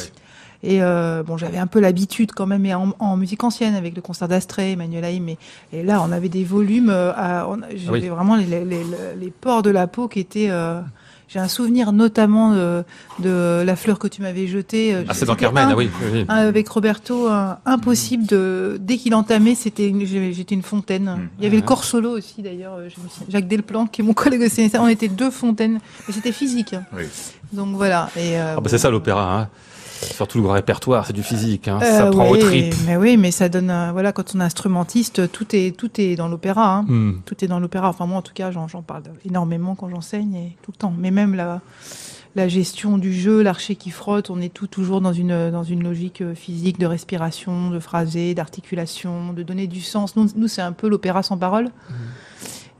Et euh, bon, j'avais un peu l'habitude quand même, mais en, en musique ancienne avec le concert d'Astrée, Emmanuel Haïm. Et, et là, on avait des volumes. euh, J'avais Ah oui. vraiment les, les, les, les pores de la peau qui étaient. euh, j'ai un souvenir notamment de, de la fleur que tu m'avais jetée. Ah, c'est dans Carmen, un- ah oui. oui, avec Roberto, impossible de dès qu'il entamait, c'était j'étais une fontaine. Mm. Il y avait le corps solo aussi d'ailleurs. Jacques Delplanque, qui est mon collègue de CNSA, on était deux fontaines, mais c'était physique. Oui. Donc voilà. Et euh, Ah, bah, bon. c'est ça l'opéra. Hein. Surtout le grand répertoire, c'est du physique. Hein. ça Euh, prend ouais, au trip. Mais oui, mais ça donne. euh, voilà, quand on est instrumentiste, tout est tout est dans l'opéra. Hein. Hmm. Tout est dans l'opéra. Enfin moi, en tout cas, j'en parle énormément quand j'enseigne et tout le temps. Mais même la la gestion du jeu, l'archer qui frotte, on est tout toujours dans une dans une logique euh, physique de respiration, de phrasé, d'articulation, de donner du sens. Nous, nous c'est un peu l'opéra sans parole.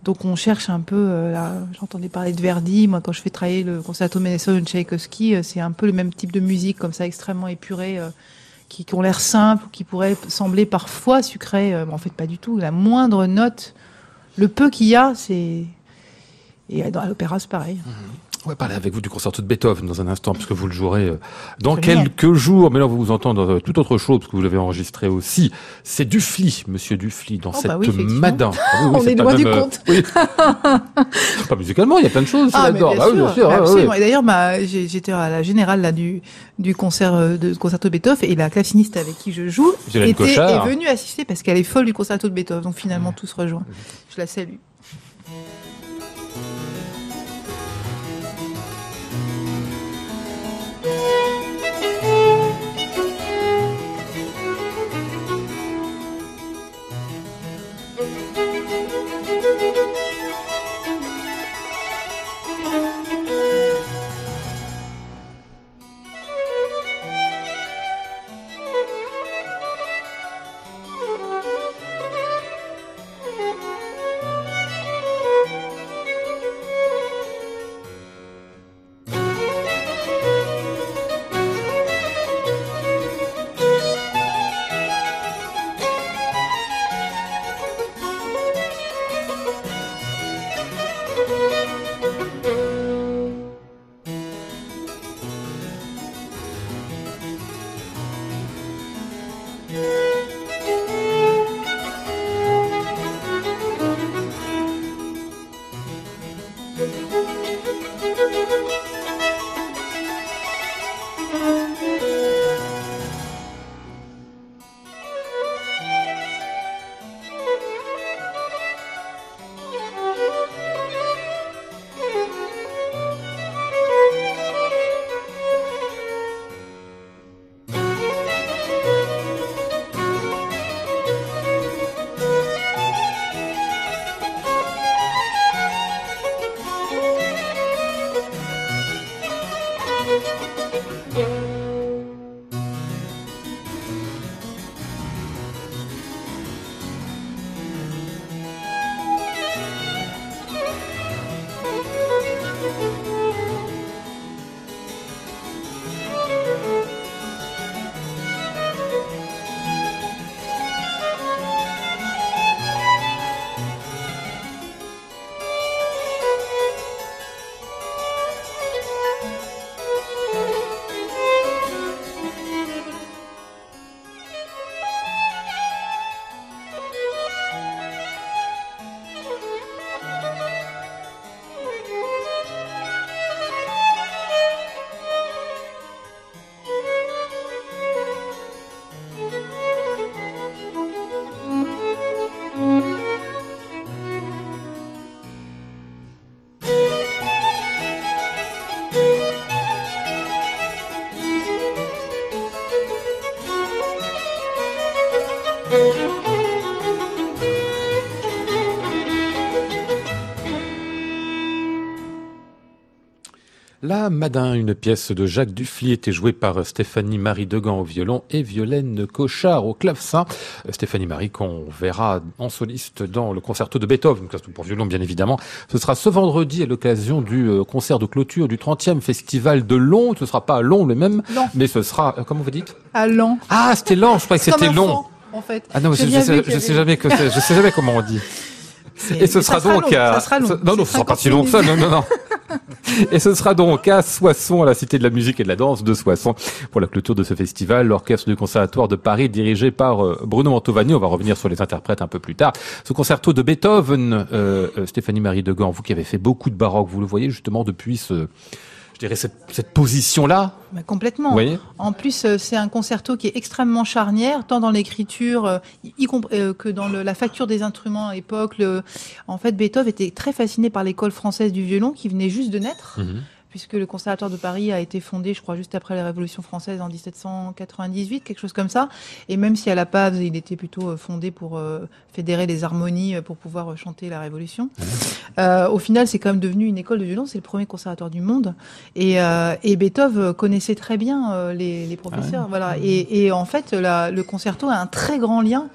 Donc on cherche un peu. euh, J'entendais parler de Verdi. Moi, quand je fais travailler le concerto Menesso de Tchaïkovski, euh, c'est un peu le même type de musique, comme ça, extrêmement épurée, euh, qui, ont l'air simples, qui pourraient sembler parfois sucrées. euh, mais en fait, pas du tout. La moindre note, le peu qu'il y a, c'est et dans l'opéra, c'est pareil. On va parler avec vous du concerto de Beethoven dans un instant, puisque vous le jouerez euh, dans quelques jours. Mais là, vous vous entendez dans euh, toute autre chose, parce que vous l'avez enregistré aussi. C'est Dufly, monsieur Dufly, dans Oh, cette bah oui, effectivement. Madin. Ah oui, oui, On est pas loin du euh, compte. pas musicalement, il y a plein de choses Ah, là-dedans. bien Bah bien sûr. ah, absolument. Et d'ailleurs, j'étais à la générale là, du, du concert de concerto de Beethoven et la claveciniste avec qui je joue était, est venue assister parce qu'elle est folle du concerto de Beethoven. Donc finalement, tout se rejoint. Je la salue. La Madin, une pièce de Jacques Dufly, était jouée par Stéphanie Marie Degan au violon et Violaine Cochard au clavecin. Stéphanie Marie qu'on verra en soliste dans le concerto de Beethoven, pour violon bien évidemment. Ce sera ce vendredi à l'occasion du euh, concert de clôture du 30e festival de Long. Ce sera pas à Long le même, mais ce sera, euh, comment vous dites? À Long. Ah, c'était Long, je croyais que c'était Long. En fait. Ah non, je, je, sais, je sais jamais que je sais jamais comment on dit. Et ce sera donc à... ça sera long. Non, non, ce sera pas si long que ça. Non, non, non. Et ce sera donc à Soissons, à la Cité de la musique et de la danse de Soissons, pour la clôture de ce festival, l'orchestre du Conservatoire de Paris, dirigé par euh, Bruno Mantovani. On va revenir sur les interprètes un peu plus tard. Ce concerto de Beethoven, euh, euh, Stéphanie Marie Degan, vous qui avez fait beaucoup de baroque, vous le voyez justement depuis ce, je dirais cette, cette position-là. Bah, complètement. Vous voyez en plus, euh, c'est un concerto qui est extrêmement charnière, tant dans l'écriture euh, y, euh, que dans le, la facture des instruments à l'époque. En fait, Beethoven était très fasciné par l'école française du violon qui venait juste de naître. Mhm. Puisque le Conservatoire de Paris a été fondé, je crois, juste après la Révolution française en 1798, quelque chose comme ça. Et même si à la base, il était plutôt fondé pour euh, fédérer les harmonies pour pouvoir chanter la Révolution. Euh, au final, c'est quand même devenu une école de violon. C'est le premier conservatoire du monde. Et, euh, et Beethoven connaissait très bien les, les, professeurs. Voilà. Et, et, en fait, la, le concerto a un très grand lien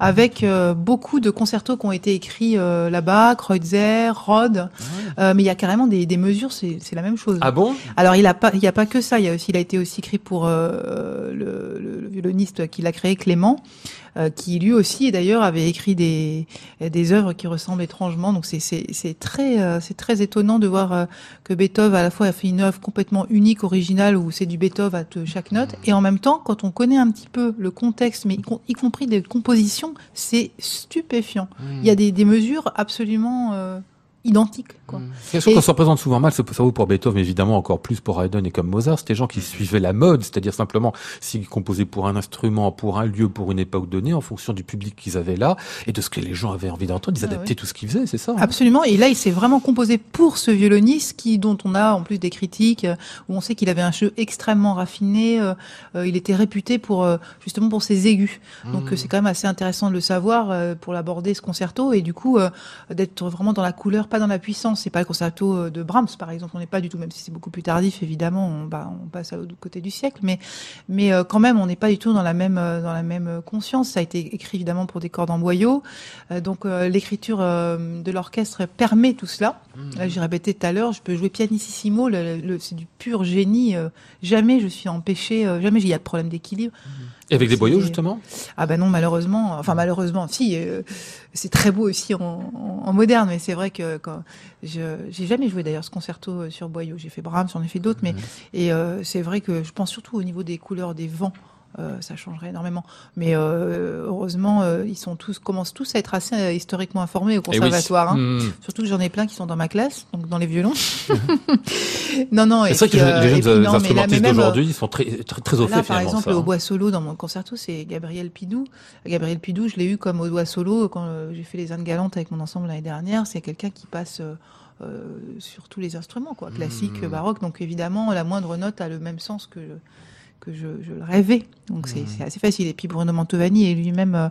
avec euh, beaucoup de concertos qui ont été écrits euh, là-bas, Kreutzer, Rode, euh, mais il y a carrément des, des mesures, c'est la même chose. Ah bon? Alors il a pas, il y a pas que ça, il y a aussi, il a été aussi écrit pour le, le, le, violoniste qui l'a créé, Clément, qui lui aussi d'ailleurs avait écrit des des œuvres qui ressemblent étrangement. Donc c'est c'est très c'est très étonnant de voir que Beethoven à la fois a fait une œuvre complètement unique, originale où c'est du Beethoven à chaque note, et en même temps quand on connaît un petit peu le contexte, mais y, y compris des compositions c'est stupéfiant. Il y a des, des mesures absolument euh, identiques. Quoi. Mmh. Quelque chose qu'on se représente souvent mal, ça vaut pour Beethoven, mais évidemment encore plus pour Haydn et comme Mozart, c'était des gens qui suivaient la mode, c'est-à-dire simplement s'ils composaient pour un instrument, pour un lieu, pour une époque donnée, en fonction du public qu'ils avaient là et de ce que les gens avaient envie d'entendre, ils Ah adaptaient oui. tout ce qu'ils faisaient, c'est ça hein Absolument. Et là, il s'est vraiment composé pour ce violoniste qui, dont on a en plus des critiques, euh, où on sait qu'il avait un jeu extrêmement raffiné. euh, euh, il était réputé pour euh, justement pour ses aigus. Donc euh, c'est quand même assez intéressant de le savoir pour l'aborder ce concerto et du coup d'être vraiment dans la couleur, pas dans la puissance. C'est pas le concerto euh, de Brahms par exemple. On n'est pas du tout, même si c'est beaucoup plus tardif évidemment. On, bah, on passe à l'autre côté du siècle, mais mais euh, quand même on n'est pas du tout dans la même euh, dans la même conscience. Ça a été écrit évidemment pour des cordes en boyau. Donc l'écriture de l'orchestre permet tout cela. Là, j'ai répété tout à l'heure, je peux jouer pianissimo, le, le- c'est du pur génie. jamais je suis empêché, euh, jamais il y a de problème d'équilibre. Et avec des boyaux, justement Ah bah non, malheureusement, enfin malheureusement, si, euh, c'est très beau aussi en, en- en moderne, mais c'est vrai que quand je j'ai jamais joué d'ailleurs ce concerto euh, sur boyau, j'ai fait Brahms, j'en ai fait d'autres, mais et euh, c'est vrai que je pense surtout au niveau des couleurs des vents. Euh, ça changerait énormément, mais euh, heureusement euh, ils sont tous commencent tous à être assez euh, historiquement informés au Eh oui. conservatoire. hein. Mmh. Surtout que j'en ai plein qui sont dans ma classe, donc dans les violons. non, non. C'est vrai que puis, euh, les et jeunes non, instrumentistes euh, d'aujourd'hui, ils sont très, très, très au fait, Là, par exemple, ça, au hein. bois solo dans mon concerto, c'est Gabriel Pidou. Gabriel Pidou, je l'ai eu comme au doigt solo quand euh, j'ai fait les Indes galantes avec mon ensemble l'année dernière. C'est quelqu'un qui passe euh, euh, sur tous les instruments, quoi, classique, Mmh. baroque. Donc évidemment, la moindre note a le même sens que que je, je le rêvais. Donc c'est c'est assez facile. Et puis Bruno Mantovani est lui-même euh,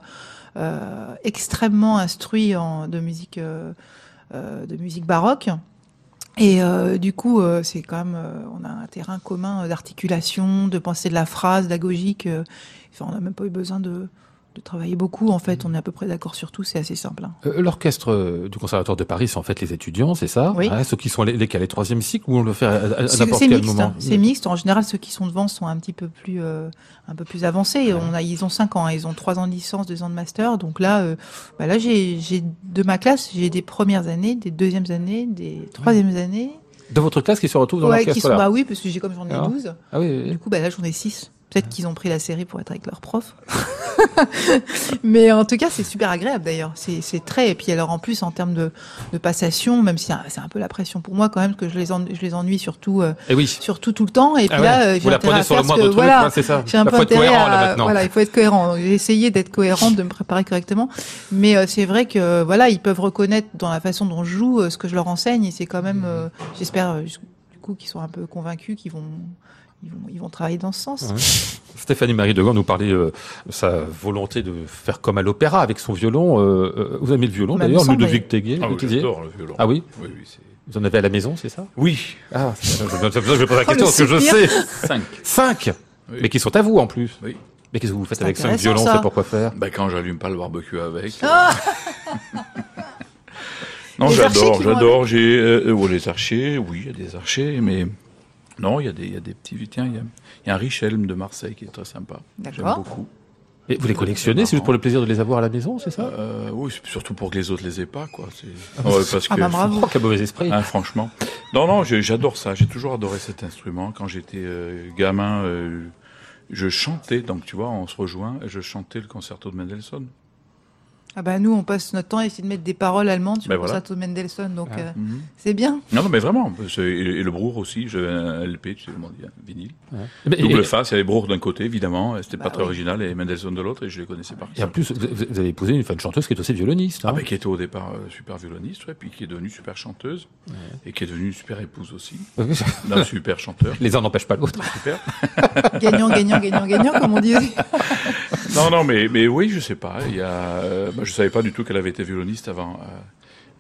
euh, extrêmement instruit en, de musique euh, de musique baroque. Et euh, du coup, c'est quand même, on a un terrain commun d'articulation, de pensée de la phrase, d'agogique. enfin, on n'a même pas eu besoin de, de travailler beaucoup. En fait, on est à peu près d'accord sur tout. C'est assez simple. hein. Euh, L'orchestre euh, du Conservatoire de Paris, c'est en fait les étudiants, c'est ça Oui. Ouais, Ceux qui sont les, lesquels, les troisième cycle ou on le fait à, à- n'importe quel mixte. moment hein. C'est mixte. En général, ceux qui sont devant sont un petit peu plus, euh, un peu plus avancés. On a, ils ont cinq ans. hein. Ils ont trois ans de licence, deux ans de master. Donc là, euh, bah là, j'ai, de ma classe, j'ai des premières années, des deuxièmes années, des troisièmes années. De votre classe qui se retrouve dans Ouais, qui l'orchestre sont, là bah oui, parce que j'ai comme j'en ai Ah. 12. Ah oui, oui, oui. Du coup, bah là, j'en ai 6. Peut-être qu'ils ont pris la série pour être avec leur prof. Mais en tout cas, c'est super agréable d'ailleurs. C'est très. Et puis alors en plus, en termes de, de passation, même si c'est un peu la pression pour moi quand même, que je les, en- je les ennuie surtout, euh, Et oui. surtout tout le temps. Et puis Ah ouais, là, euh, vous j'ai intérêt à faire ce que- truc, voilà, ouais, c'est ça. j'ai un Là, peu faut être intérêt cohérent, là, à, maintenant. voilà, il faut être cohérent. J'ai essayé d'être cohérente, de me préparer correctement. Mais euh, c'est vrai que voilà, ils peuvent reconnaître dans la façon dont je joue euh, ce que je leur enseigne. Et c'est quand même, euh, j'espère, euh, du coup, qu'ils sont un peu convaincus, qu'ils vont ils vont, ils vont travailler dans ce sens. Stéphanie Marie Degand nous parlait euh, de sa volonté de faire comme à l'opéra avec son violon. Euh, euh, vous aimez le violon Bah, d'ailleurs, Ludovic Teguet Ah oui, j'adore le violon. Ah oui Oui. Vous en avez à la maison, c'est ça? Oui, Ah, c'est pour ça que je vais poser la Oh, question, parce que je sais. cinq. Cinq Oui. Mais qui sont à vous en plus. Oui. Mais qu'est-ce que vous faites avec cinq violons. C'est pourquoi faire Ben, quand j'allume pas le barbecue avec. Ah Non, j'adore, j'adore. J'ai euh, oh, les archers, oui, il y a des archers, mais non, il y a des, il y a des petits. Tiens, il y a, il y a un Richelme de Marseille qui est très sympa. J'aime D'accord. beaucoup. Et vous les collectionnez, c'est juste pour le plaisir de les avoir à la maison, c'est ça? Euh, oui, c'est surtout pour que les autres les aient pas, quoi. C'est Ouais, parce Ah que bah bravo. Oh, quel mauvais esprit Hein, franchement. Non, non, j'adore ça. J'ai toujours adoré cet instrument. Quand j'étais euh, gamin, euh, je chantais. Donc, tu vois, on se rejoint. et Je chantais le concerto de Mendelssohn. Ah bah nous, on passe notre temps à essayer de mettre des paroles allemandes sur Ben voilà. concerto Mendelssohn, donc Ah. euh, Mhm. c'est bien. Non, non, mais vraiment. Et, le Brour aussi. J'avais un LP, tu sais comment dire, un vinyle. Mais- Double et, face. Il y avait Brour d'un côté, évidemment. C'était Bah pas très original. Et Mendelssohn de l'autre. Et je les connaissais par et en plus, vous avez épousé une, une chanteuse qui est aussi violoniste. Ah, hein. mais qui était au départ euh, super violoniste, ouais, puis qui est devenue super chanteuse. Et qui est devenue super épouse aussi. Non, super chanteur. Les uns n'empêchent pas l'autre. Super. Gagnant, gagnant, gagnant, gagnant, comme on dit. Non, non, mais, mais oui, je sais pas. Il y a, euh, bah, je savais pas du tout qu'elle avait été violoniste avant, euh,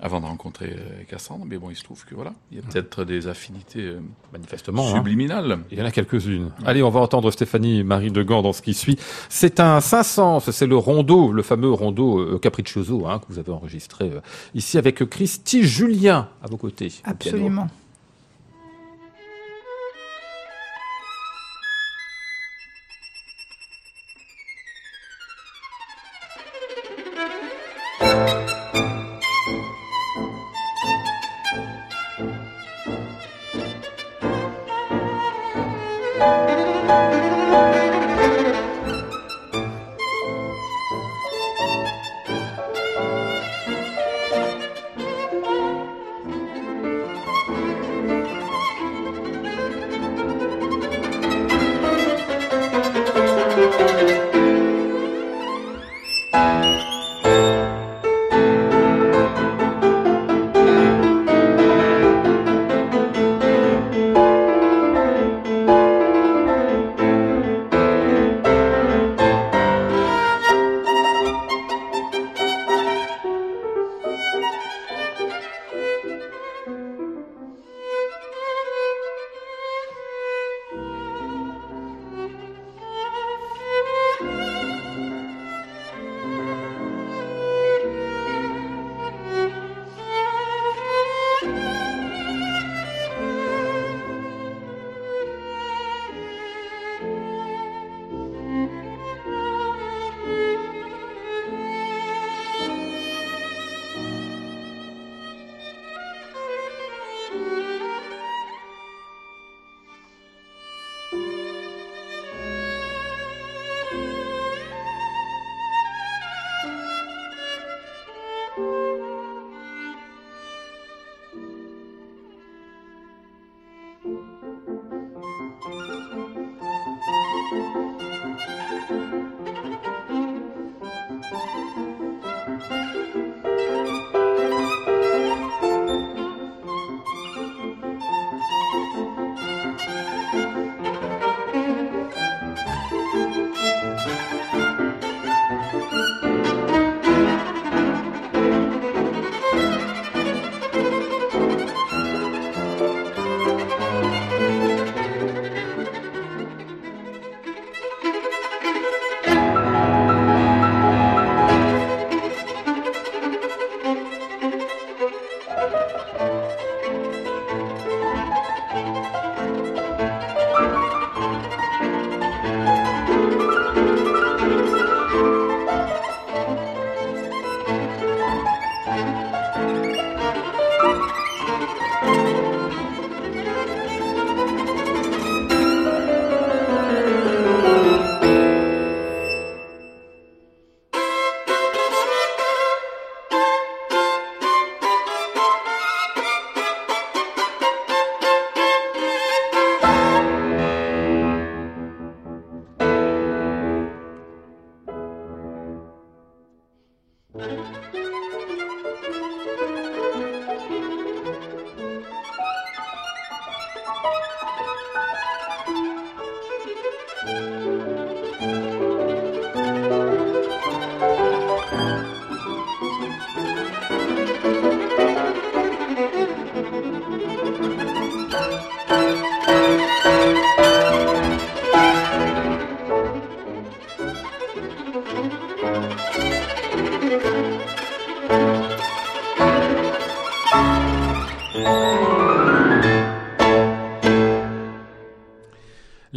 avant de rencontrer euh, Cassandre. Mais bon, il se trouve que voilà, il y a peut-être des affinités euh, Manifestement. hein. subliminales. Il y en a quelques-unes. Allez, on va entendre Stéphanie Marie de Gand dans ce qui suit. C'est un 500, c'est le rondo, le fameux rondo euh, Capriccioso hein, que vous avez enregistré euh, ici avec Christy Julien à vos côtés. Absolument.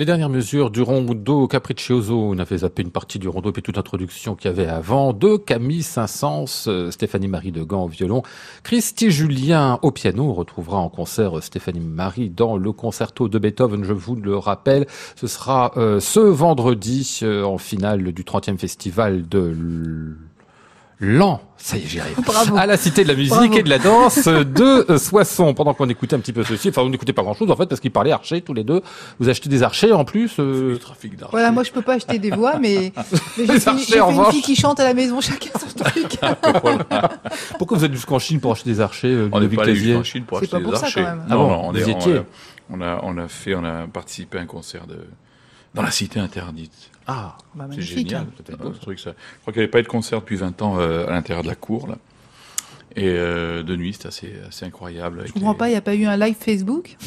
Les dernières mesures du rondo Capriccioso, on avait zappé une partie du rondo puis toute l'introduction qu'il y avait avant, de Camille Saint-Saëns, euh, Stéphanie Marie de Gand au violon, Christy Julien au piano, on retrouvera en concert Stéphanie Marie dans le concerto de Beethoven, je vous le rappelle, ce sera euh, ce vendredi euh, en finale du 30e festival de Lent, ça y est, j'y arrive. Bravo. À la Cité de la musique Bravo. et de la danse de euh, Soissons. Pendant qu'on écoutait un petit peu ceci, enfin, on n'écoutait pas grand-chose en fait parce qu'ils parlaient archers tous les deux. Vous achetez des archers en plus. euh, Le trafic d'argent. Voilà, moi je peux pas acheter des voix, mais, mais j'ai fait, une- fait fille qui chante à la maison, chacun son truc. Pourquoi vous êtes jusqu'en Chine pour acheter des archers euh, On n'est pas allé jusqu'en Chine pour acheter pas des pour ça, archers. quand même. Ah Non, bon, non, on, vous est- y on on a on a fait, on a participé à un concert de dans la cité interdite. Ah, Bah, C'est génial. hein. C'était beau, ce truc, ça. Je crois qu'il n'y avait pas eu de concert depuis 20 ans euh, à l'intérieur de la cour là. Et euh, de nuit, c'était assez, assez incroyable. Je comprends les- pas, il n'y a pas eu un live Facebook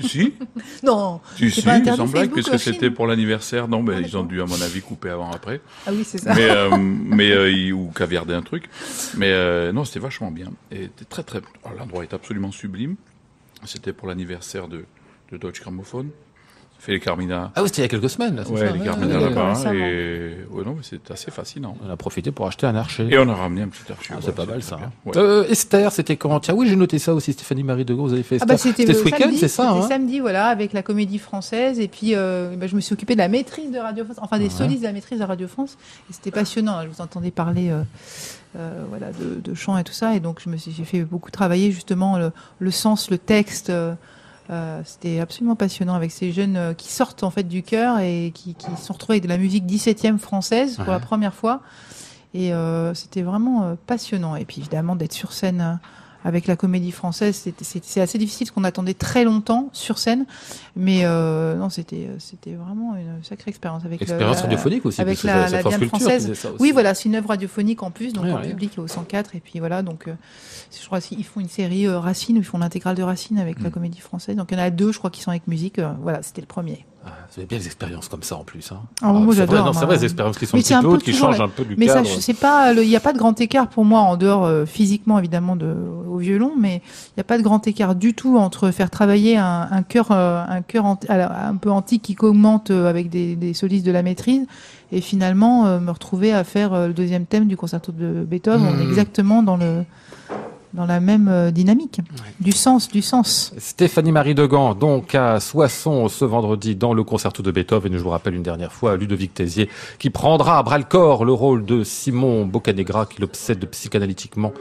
si, Non si, C'est si, pas sans blague, puisque c'était pour l'anniversaire. Non, ben, Ah, ils ont dû, à mon avis, couper avant après. Ah oui, c'est ça. mais euh, mais euh, ils- ou caviarder un truc. Mais non, c'était vachement bien. Et très très. oh, L'endroit est absolument sublime. C'était pour l'anniversaire de, de Deutsche Grammophon. Fait les Carmina. ah oui, c'était il y a quelques semaines. Là, Ouais, ça, les ouais, Carmina ouais, là-bas. Et ouais, non, mais c'est assez fascinant. On a profité pour acheter un archer. Et on a ramené un petit archive. Ah, c'est pas mal ça. hein. Ouais. Euh, Esther, c'était quand? Tiens, oui, j'ai noté ça aussi. Stéphanie Marie de Gaulle, vous avez fait Ah Esther. bah c'était ce le week-end, samedi, c'est ça C'était hein? samedi, voilà, avec la Comédie Française. Et puis, euh, bah, je me suis occupée de la maîtrise de Radio France, enfin des Ouais. solistes de la maîtrise de Radio France. Et c'était passionnant. Je vous entendais parler, euh, euh, voilà, de, de chant et tout ça. Et donc, je me suis, j'ai fait beaucoup travailler justement le, le sens, le texte. Euh, c'était absolument passionnant avec ces jeunes euh, qui sortent en fait du cœur et qui, qui se sont retrouvés avec de la musique 17e française pour Ouais. la première fois. Et euh, c'était vraiment passionnant. Et puis évidemment d'être sur scène avec la comédie française, c'est assez difficile parce qu'on attendait très longtemps sur scène. Mais euh, non, c'était euh, c'était vraiment une sacrée expérience avec Expérience la- radiophonique aussi. avec la- la Culture qui française. Oui, voilà, c'est une œuvre radiophonique en plus, donc Ouais, en ouais. public au 104. Et puis voilà, donc euh, je crois qu'ils font une série euh, Racine, ils font l'intégrale de Racine avec la Mm. comédie française. Donc il y en a deux, je crois, qui sont avec musique. Voilà, c'était le premier. Ah, vous avez bien des expériences comme ça en plus. Hein. Ah, c'est vrai, non, c'est vrai, des expériences qui sont Mais un peu hautes, qui changent la- un peu du Mais cadre. je sais pas, le- il n'y a pas de grand écart pour moi en dehors euh, physiquement évidemment de, au violon, mais il n'y a pas de grand écart du tout entre faire travailler un, un chœur, euh, un alors, peu antique qui euh, avec des, des solistes de la maîtrise, et finalement euh, me retrouver à faire euh, le deuxième thème du concerto de Beethoven. On est Mhm. exactement dans le dans la même euh, dynamique, du sens, du sens. Stéphanie Marie Degan, donc à Soissons ce vendredi dans le concerto de Beethoven. Je vous rappelle une dernière fois Ludovic Tézier qui prendra à bras le corps le rôle de Simon Boccanegra qui l'obsède psychanalytiquement.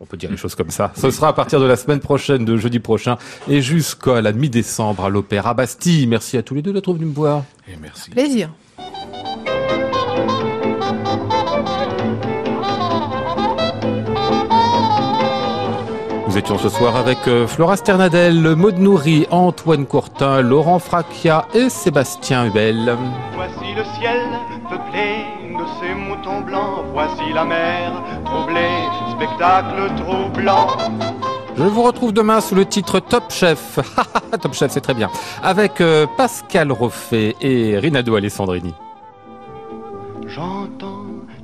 On peut dire les choses comme ça. Ce sera à partir de la semaine prochaine, de jeudi prochain, et jusqu'à la mi-décembre à l'Opéra Bastille. Merci à tous les deux d'être venus me voir. Et merci. Plaisir. Nous étions ce soir avec euh, Flora Sternadel, Maud Nourri, Antoine Courtin, Laurent Fracchia et Sébastien Hubel. Voici le ciel peuplé de ces moutons blancs. Voici la mer troublée, spectacle troublant. Je vous retrouve demain sous le titre Top Chef. Top Chef, c'est très bien. Avec euh, Pascal Roffet et Rinaldo Alessandrini. J'entends